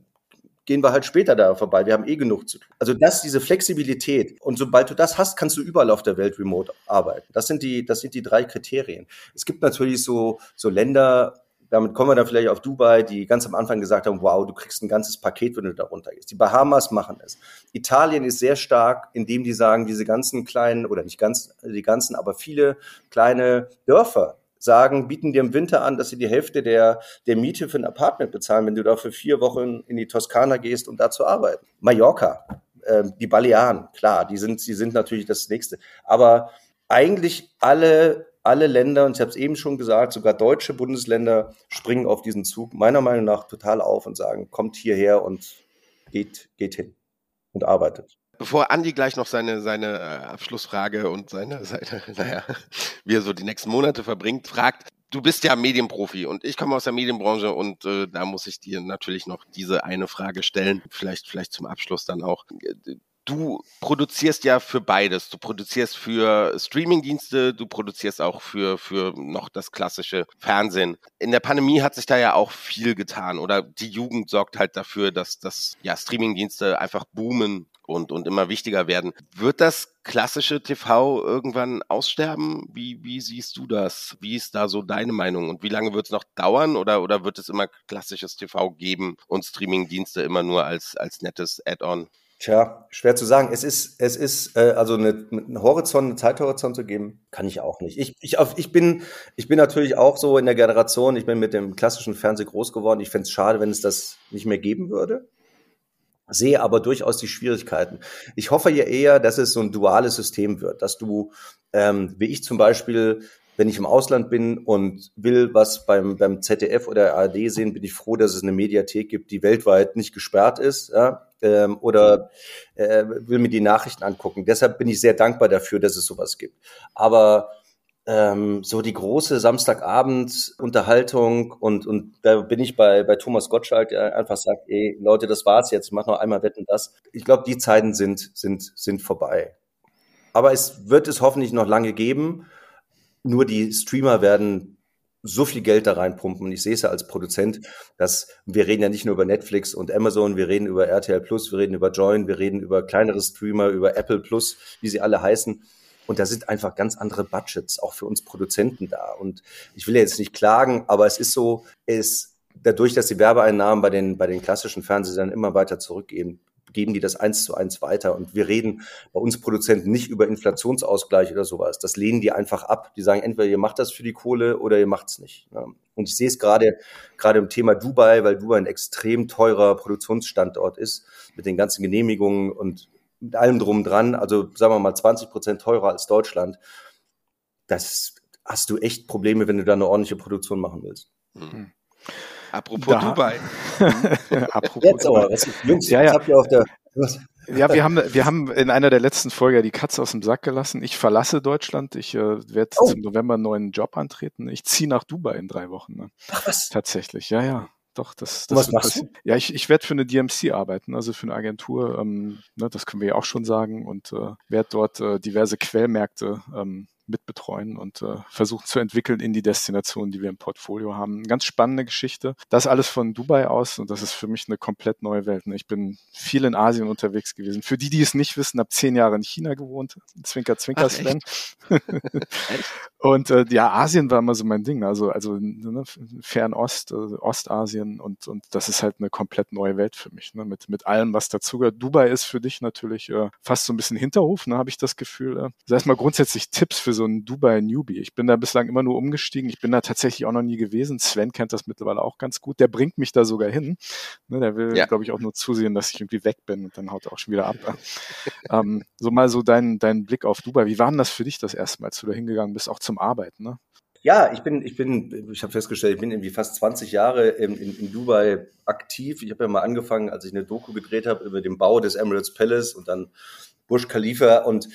gehen wir halt später da vorbei. Wir haben eh genug zu tun. Also das, diese Flexibilität. Und sobald du das hast, kannst du überall auf der Welt remote arbeiten. Das sind die, das sind die drei Kriterien. Es gibt natürlich so, so Länder, damit kommen wir dann vielleicht auf Dubai, die ganz am Anfang gesagt haben, wow, du kriegst ein ganzes Paket, wenn du da runtergehst. Die Bahamas machen es. Italien ist sehr stark, indem die sagen, diese ganzen kleinen, oder nicht ganz die ganzen, aber viele kleine Dörfer, sagen, bieten dir im Winter an, dass sie die Hälfte der, der Miete für ein Apartment bezahlen, wenn du da für vier Wochen in die Toskana gehst, um da zu arbeiten. Mallorca, äh, die Balearen, klar, die sind, die sind natürlich das Nächste. Aber eigentlich alle, alle Länder, und ich habe es eben schon gesagt, sogar deutsche Bundesländer springen auf diesen Zug meiner Meinung nach total auf und sagen, kommt hierher und geht, geht hin und arbeitet. Bevor Andi gleich noch seine, seine äh, Abschlussfrage und seine, seine, naja, wie er so die nächsten Monate verbringt, fragt, du bist ja Medienprofi und ich komme aus der Medienbranche und äh, da muss ich dir natürlich noch diese eine Frage stellen, vielleicht, vielleicht zum Abschluss dann auch. Du produzierst ja für beides. Du produzierst für Streamingdienste, du produzierst auch für, für noch das klassische Fernsehen. In der Pandemie hat sich da ja auch viel getan oder die Jugend sorgt halt dafür, dass, dass ja, Streamingdienste einfach boomen und, und immer wichtiger werden. Wird das klassische TV irgendwann aussterben? Wie, wie siehst du das? Wie ist da so deine Meinung? Und wie lange wird es noch dauern oder, oder wird es immer klassisches TV geben und Streamingdienste immer nur als, als nettes Add-on? Tja, schwer zu sagen. Es ist, es ist, äh, also eine, einen Horizont, einen Zeithorizont zu geben, kann ich auch nicht. Ich, ich, ich, bin, ich bin natürlich auch so in der Generation, ich bin mit dem klassischen Fernsehen groß geworden. Ich fände es schade, wenn es das nicht mehr geben würde sehe aber durchaus die Schwierigkeiten. Ich hoffe ja eher, dass es so ein duales System wird, dass du, ähm, wie ich zum Beispiel, wenn ich im Ausland bin und will was beim, beim ZDF oder ARD sehen, bin ich froh, dass es eine Mediathek gibt, die weltweit nicht gesperrt ist, ja, ähm, oder äh, will mir die Nachrichten angucken. Deshalb bin ich sehr dankbar dafür, dass es sowas gibt. Aber ähm, so die große Samstagabend-Unterhaltung und, und da bin ich bei, bei Thomas Gottschalk, der einfach sagt, ey, Leute, das war's jetzt, mach noch einmal Wetten das. Ich glaube, die Zeiten sind, sind, sind vorbei. Aber es wird es hoffentlich noch lange geben. Nur die Streamer werden so viel Geld da reinpumpen. Und ich sehe es ja als Produzent, dass wir reden ja nicht nur über Netflix und Amazon, wir reden über RTL Plus, wir reden über Join, wir reden über kleinere Streamer, über Apple Plus, wie sie alle heißen. Und da sind einfach ganz andere Budgets auch für uns Produzenten da. Und ich will jetzt nicht klagen, aber es ist so, es dadurch, dass die Werbeeinnahmen bei den, bei den klassischen Fernsehsern immer weiter zurückgehen, geben die das eins zu eins weiter. Und wir reden bei uns Produzenten nicht über Inflationsausgleich oder sowas. Das lehnen die einfach ab. Die sagen, entweder ihr macht das für die Kohle oder ihr macht's nicht. Und ich sehe es gerade, gerade im Thema Dubai, weil Dubai ein extrem teurer Produktionsstandort ist, mit den ganzen Genehmigungen und mit allem drum dran, also sagen wir mal 20 Prozent teurer als Deutschland, das hast du echt Probleme, wenn du da eine ordentliche Produktion machen willst. Mhm. Apropos da. Dubai. Apropos Jetzt aber, was, Jungs, ja, ja. habt ihr auf der was? Ja, wir haben, wir haben in einer der letzten Folgen die Katze aus dem Sack gelassen. Ich verlasse Deutschland. Ich äh, werde oh. im November einen neuen Job antreten. Ich ziehe nach Dubai in drei Wochen. Ne? Ach was? Tatsächlich, ja, ja. Doch, das, das was machst du? Ja, ich, ich werde für eine DMC arbeiten, also für eine Agentur, ähm, ne, das können wir ja auch schon sagen, und äh, werde dort äh, diverse Quellmärkte ähm, mitbetreuen und äh, versuchen zu entwickeln in die Destination, die wir im Portfolio haben. Eine ganz spannende Geschichte. Das alles von Dubai aus und das ist für mich eine komplett neue Welt. Ne? Ich bin viel in Asien unterwegs gewesen. Für die, die es nicht wissen, habe zehn Jahre in China gewohnt. Zwinker, Zwinker, Sven. und äh, ja, Asien war immer so mein Ding. Also, also ne, Fernost, äh, Ostasien und, und das ist halt eine komplett neue Welt für mich. Ne? Mit, mit allem, was dazugehört. Dubai ist für dich natürlich äh, fast so ein bisschen Hinterhof, ne, habe ich das Gefühl. Äh. Das heißt mal grundsätzlich Tipps für so ein Dubai Newbie. Ich bin da bislang immer nur umgestiegen. Ich bin da tatsächlich auch noch nie gewesen. Sven kennt das mittlerweile auch ganz gut. Der bringt mich da sogar hin. Ne, der will, ja. glaube ich, auch nur zusehen, dass ich irgendwie weg bin und dann haut er auch schon wieder ab. ähm, so mal so dein, dein Blick auf Dubai. Wie war denn das für dich das erste Mal, als du da hingegangen bist, auch zum Arbeiten? Ne? Ja, ich bin, ich bin, ich habe festgestellt, ich bin irgendwie fast 20 Jahre in, in, in Dubai aktiv. Ich habe ja mal angefangen, als ich eine Doku gedreht habe über den Bau des Emirates Palace und dann Burj Khalifa und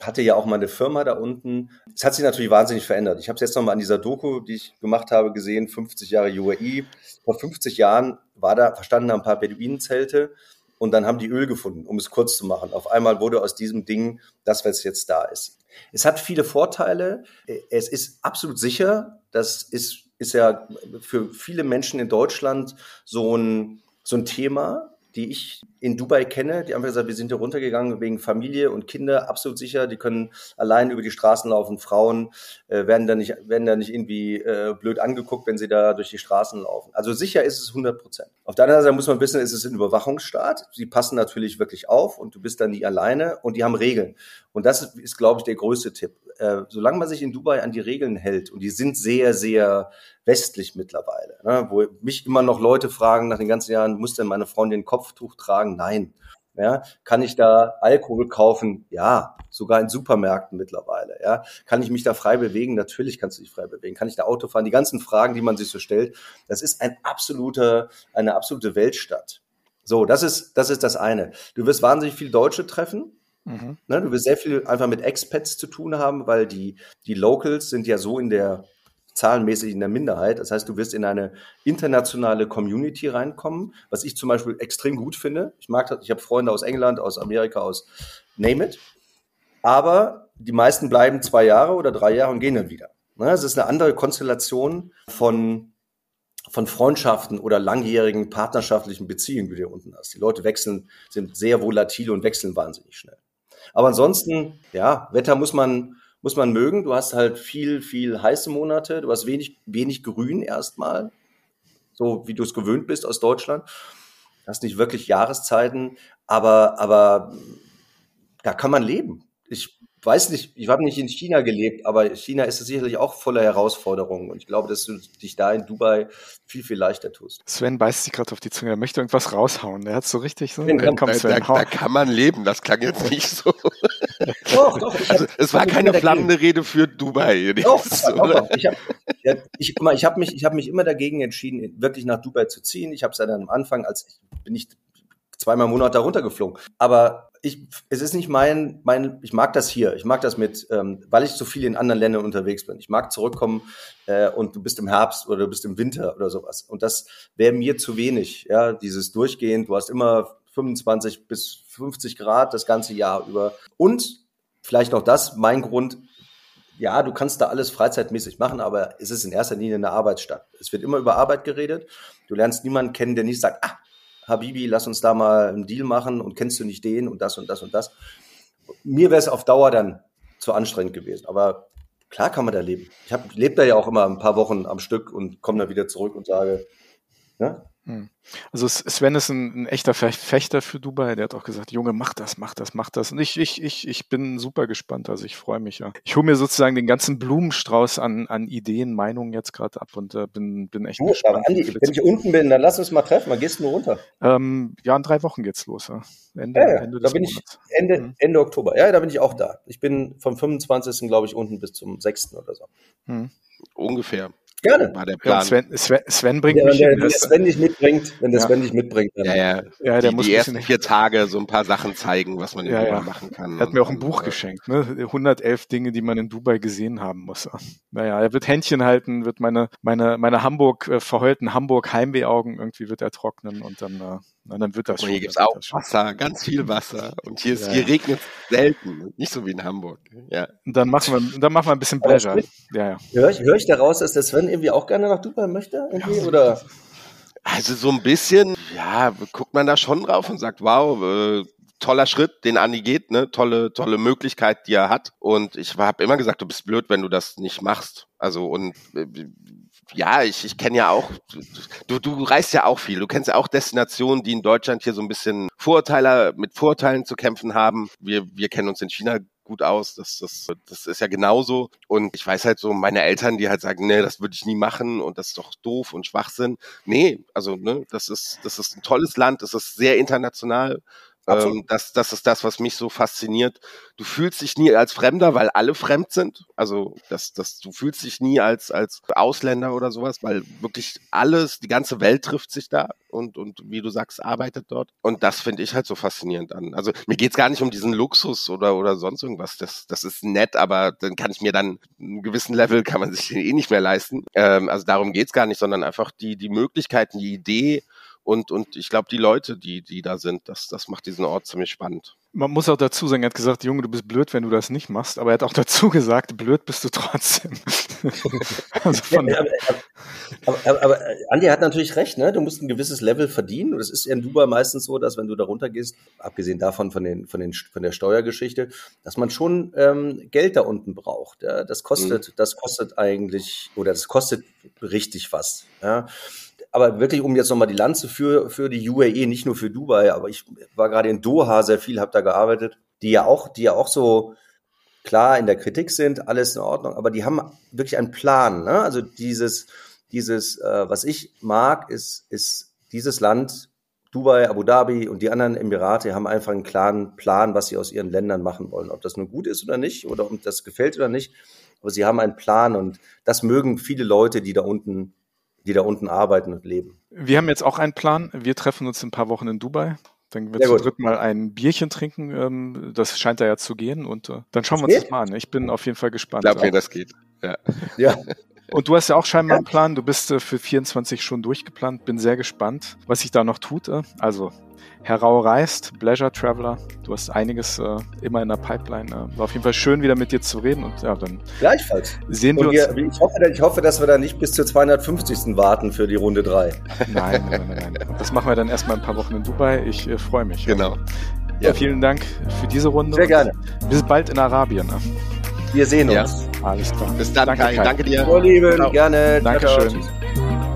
hatte ja auch mal eine Firma da unten. Es hat sich natürlich wahnsinnig verändert. Ich habe es jetzt nochmal an dieser Doku, die ich gemacht habe, gesehen, 50 Jahre UAE. Vor 50 Jahren war da, verstanden da ein paar Beduinenzelte und dann haben die Öl gefunden, um es kurz zu machen. Auf einmal wurde aus diesem Ding das, was jetzt da ist. Es hat viele Vorteile. Es ist absolut sicher. Das ist, ist ja für viele Menschen in Deutschland so ein, so ein Thema die ich in Dubai kenne, die einfach gesagt, wir sind hier runtergegangen wegen Familie und Kinder, absolut sicher, die können allein über die Straßen laufen. Frauen äh, werden da nicht, werden da nicht irgendwie äh, blöd angeguckt, wenn sie da durch die Straßen laufen. Also sicher ist es 100 Prozent. Auf der anderen Seite muss man wissen, ist es ein Überwachungsstaat. Sie passen natürlich wirklich auf und du bist da nie alleine und die haben Regeln. Und das ist, ist glaube ich, der größte Tipp. Äh, solange man sich in Dubai an die Regeln hält und die sind sehr, sehr westlich mittlerweile, ne, wo mich immer noch Leute fragen nach den ganzen Jahren, muss denn meine Freundin Kopftuch tragen? Nein. Ja, kann ich da Alkohol kaufen? Ja, sogar in Supermärkten mittlerweile. Ja, kann ich mich da frei bewegen? Natürlich kannst du dich frei bewegen. Kann ich da Auto fahren? Die ganzen Fragen, die man sich so stellt, das ist ein absoluter, eine absolute Weltstadt. So, das ist, das ist das eine. Du wirst wahnsinnig viel Deutsche treffen. Mhm. Ne, du wirst sehr viel einfach mit Expats zu tun haben, weil die, die Locals sind ja so in der zahlenmäßig in der Minderheit. Das heißt, du wirst in eine internationale Community reinkommen, was ich zum Beispiel extrem gut finde. Ich mag das, ich habe Freunde aus England, aus Amerika, aus Name it. Aber die meisten bleiben zwei Jahre oder drei Jahre und gehen dann wieder. Ne, es ist eine andere Konstellation von, von Freundschaften oder langjährigen partnerschaftlichen Beziehungen, die du hier unten hast. Die Leute wechseln, sind sehr volatil und wechseln wahnsinnig schnell. Aber ansonsten, ja, Wetter muss man, muss man mögen. Du hast halt viel, viel heiße Monate. Du hast wenig, wenig Grün erstmal. So wie du es gewöhnt bist aus Deutschland. Du hast nicht wirklich Jahreszeiten, aber, aber da kann man leben. Ich weiß nicht, ich habe nicht in China gelebt, aber China ist sicherlich auch voller Herausforderungen. Und ich glaube, dass du dich da in Dubai viel, viel leichter tust. Sven beißt sich gerade auf die Zunge, er möchte irgendwas raushauen. Er hat so richtig so. Kann, komm, Sven, da, da, kann man leben, das klang jetzt nicht so. doch, doch. Also, es war keine flammende Rede für Dubai. Doch, doch, doch. Ich habe ich, ich hab mich, hab mich immer dagegen entschieden, wirklich nach Dubai zu ziehen. Ich habe es dann am Anfang, als ich bin nicht zweimal im Monat da runtergeflogen. Aber ich, es ist nicht mein, mein, ich mag das hier. Ich mag das mit, ähm, weil ich so viel in anderen Ländern unterwegs bin. Ich mag zurückkommen äh, und du bist im Herbst oder du bist im Winter oder sowas. Und das wäre mir zu wenig. Ja, dieses Durchgehend. Du hast immer 25 bis 50 Grad das ganze Jahr über. Und vielleicht auch das, mein Grund. Ja, du kannst da alles freizeitmäßig machen, aber es ist in erster Linie eine Arbeitsstadt. Es wird immer über Arbeit geredet. Du lernst niemanden kennen, der nicht sagt, ah, Habibi, lass uns da mal einen Deal machen und kennst du nicht den und das und das und das. Mir wäre es auf Dauer dann zu anstrengend gewesen. Aber klar kann man da leben. Ich lebe da ja auch immer ein paar Wochen am Stück und komme dann wieder zurück und sage, ne? Hm. Also Sven ist ein, ein, echter Fechter für Dubai. Der hat auch gesagt, Junge, mach das, mach das, mach das. Und ich, ich, ich, ich bin super gespannt. Also ich freue mich ja. Ich hole mir sozusagen den ganzen Blumenstrauß an, an Ideen, Meinungen jetzt gerade ab und äh, bin, bin echt du, gespannt. Aber Andi, wenn ich unten bin, dann lass uns mal treffen. Wann gehst du nur runter? Ähm, ja, in drei Wochen geht's los. Ja. Ende, ja, ja. Ende da bin Monats. ich Ende, hm. Ende Oktober. Ja, da bin ich auch da. Ich bin vom 25. glaube ich unten bis zum 6. oder so. Hm. Ungefähr. Gerne. War der Plan. Sven, Sven, Sven bringt ja, mich der, der Sven dich mitbringt, wenn der ja. Sven dich mitbringt. Dann ja, ja. ja der die, muss die ersten vier Tage so ein paar Sachen zeigen, was man in ja, Dubai machen kann. Er hat mir auch ein Buch geschenkt, ne? 111 Dinge, die man in Dubai gesehen haben muss. Naja, er wird Händchen halten, wird meine, meine, meine Hamburg, äh, verheulten Hamburg Heimwehaugen irgendwie wird er trocknen und dann, äh, na, dann wird das und hier gibt es auch Wasser, ganz viel Wasser. Und hier, ist, hier regnet es selten, nicht so wie in Hamburg. Ja. Und dann machen wir, dann machen wir ein bisschen Pleasure. Ja, ja. Höre ich, hör ich daraus, dass der Sven irgendwie auch gerne nach Dubai möchte? Irgendwie, ja, oder? Also so ein bisschen, ja, guckt man da schon drauf und sagt, wow, äh, toller Schritt, den Andi geht, ne? Tolle, tolle Möglichkeit, die er hat. Und ich habe immer gesagt, du bist blöd, wenn du das nicht machst. Also und äh, ja, ich, ich kenne ja auch, du, du reist ja auch viel. Du kennst ja auch Destinationen, die in Deutschland hier so ein bisschen Vorurteile, mit Vorurteilen zu kämpfen haben. Wir, wir kennen uns in China gut aus. Das, das, das ist ja genauso. Und ich weiß halt so, meine Eltern, die halt sagen, nee, das würde ich nie machen und das ist doch doof und Schwachsinn. Nee, also ne, das ist, das ist ein tolles Land, das ist sehr international. Ähm, das, das ist das, was mich so fasziniert. Du fühlst dich nie als Fremder, weil alle fremd sind. Also das, das, du fühlst dich nie als, als Ausländer oder sowas, weil wirklich alles, die ganze Welt trifft sich da und, und wie du sagst, arbeitet dort. Und das finde ich halt so faszinierend an. Also mir geht's gar nicht um diesen Luxus oder, oder sonst irgendwas. Das, das ist nett, aber dann kann ich mir dann einen gewissen Level kann man sich den eh nicht mehr leisten. Ähm, also darum geht's gar nicht, sondern einfach die, die Möglichkeiten, die Idee, Und, und ich glaube, die Leute, die, die da sind, das, das macht diesen Ort ziemlich spannend. Man muss auch dazu sagen, er hat gesagt, Junge, du bist blöd, wenn du das nicht machst, aber er hat auch dazu gesagt, blöd bist du trotzdem. also ja, aber, aber, aber, Andi hat natürlich recht, ne? Du musst ein gewisses Level verdienen. Und es ist in Dubai meistens so, dass wenn du da runtergehst, abgesehen davon von, den, von, den, von der Steuergeschichte, dass man schon ähm, Geld da unten braucht. Ja? Das kostet, mhm. das kostet eigentlich, oder das kostet richtig was. Ja? Aber wirklich, um jetzt nochmal die Lanze für, für die UAE, nicht nur für Dubai, aber ich war gerade in Doha sehr viel, habe da gearbeitet, die ja auch, die ja auch so klar in der Kritik sind, alles in Ordnung, aber die haben wirklich einen Plan. Ne? Also dieses, dieses, äh, was ich mag, ist, ist dieses Land, Dubai, Abu Dhabi und die anderen Emirate haben einfach einen klaren Plan, was sie aus ihren Ländern machen wollen. Ob das nun gut ist oder nicht, oder ob das gefällt oder nicht. Aber sie haben einen Plan und das mögen viele Leute, die da unten die da unten arbeiten und leben. Wir haben jetzt auch einen Plan. Wir treffen uns in ein paar Wochen in Dubai. Dann wird zu dritt mal ein Bierchen trinken. Ähm, das scheint da ja zu gehen. Und äh, dann schauen das wir uns geht? das mal an. Ich bin auf jeden Fall gespannt. Ich glaube, das geht. Ja. ja. Und du hast ja auch scheinbar einen Plan. Du bist äh, für 24 schon durchgeplant. Bin sehr gespannt, was sich da noch tut. Äh. Also Herr Rau reist, Pleasure Traveler. Du hast einiges äh, immer in der Pipeline. Äh, war auf jeden Fall schön, wieder mit dir zu reden. Und ja, dann Gleichfalls. sehen wir, wir uns. Ich hoffe, ich hoffe, dass wir da nicht bis zur 250. warten für die Runde 3. Nein, nein, nein, nein. Das machen wir dann erstmal ein paar Wochen in Dubai. Ich äh, freue mich. Genau. Ja, vielen Dank für diese Runde. Sehr gerne. Bis bald in Arabien. Ne? Wir sehen uns. Ja. Alles klar. Bis dann, danke, Kai. Danke dir. Lieben, gerne. Dankeschön. Ciao,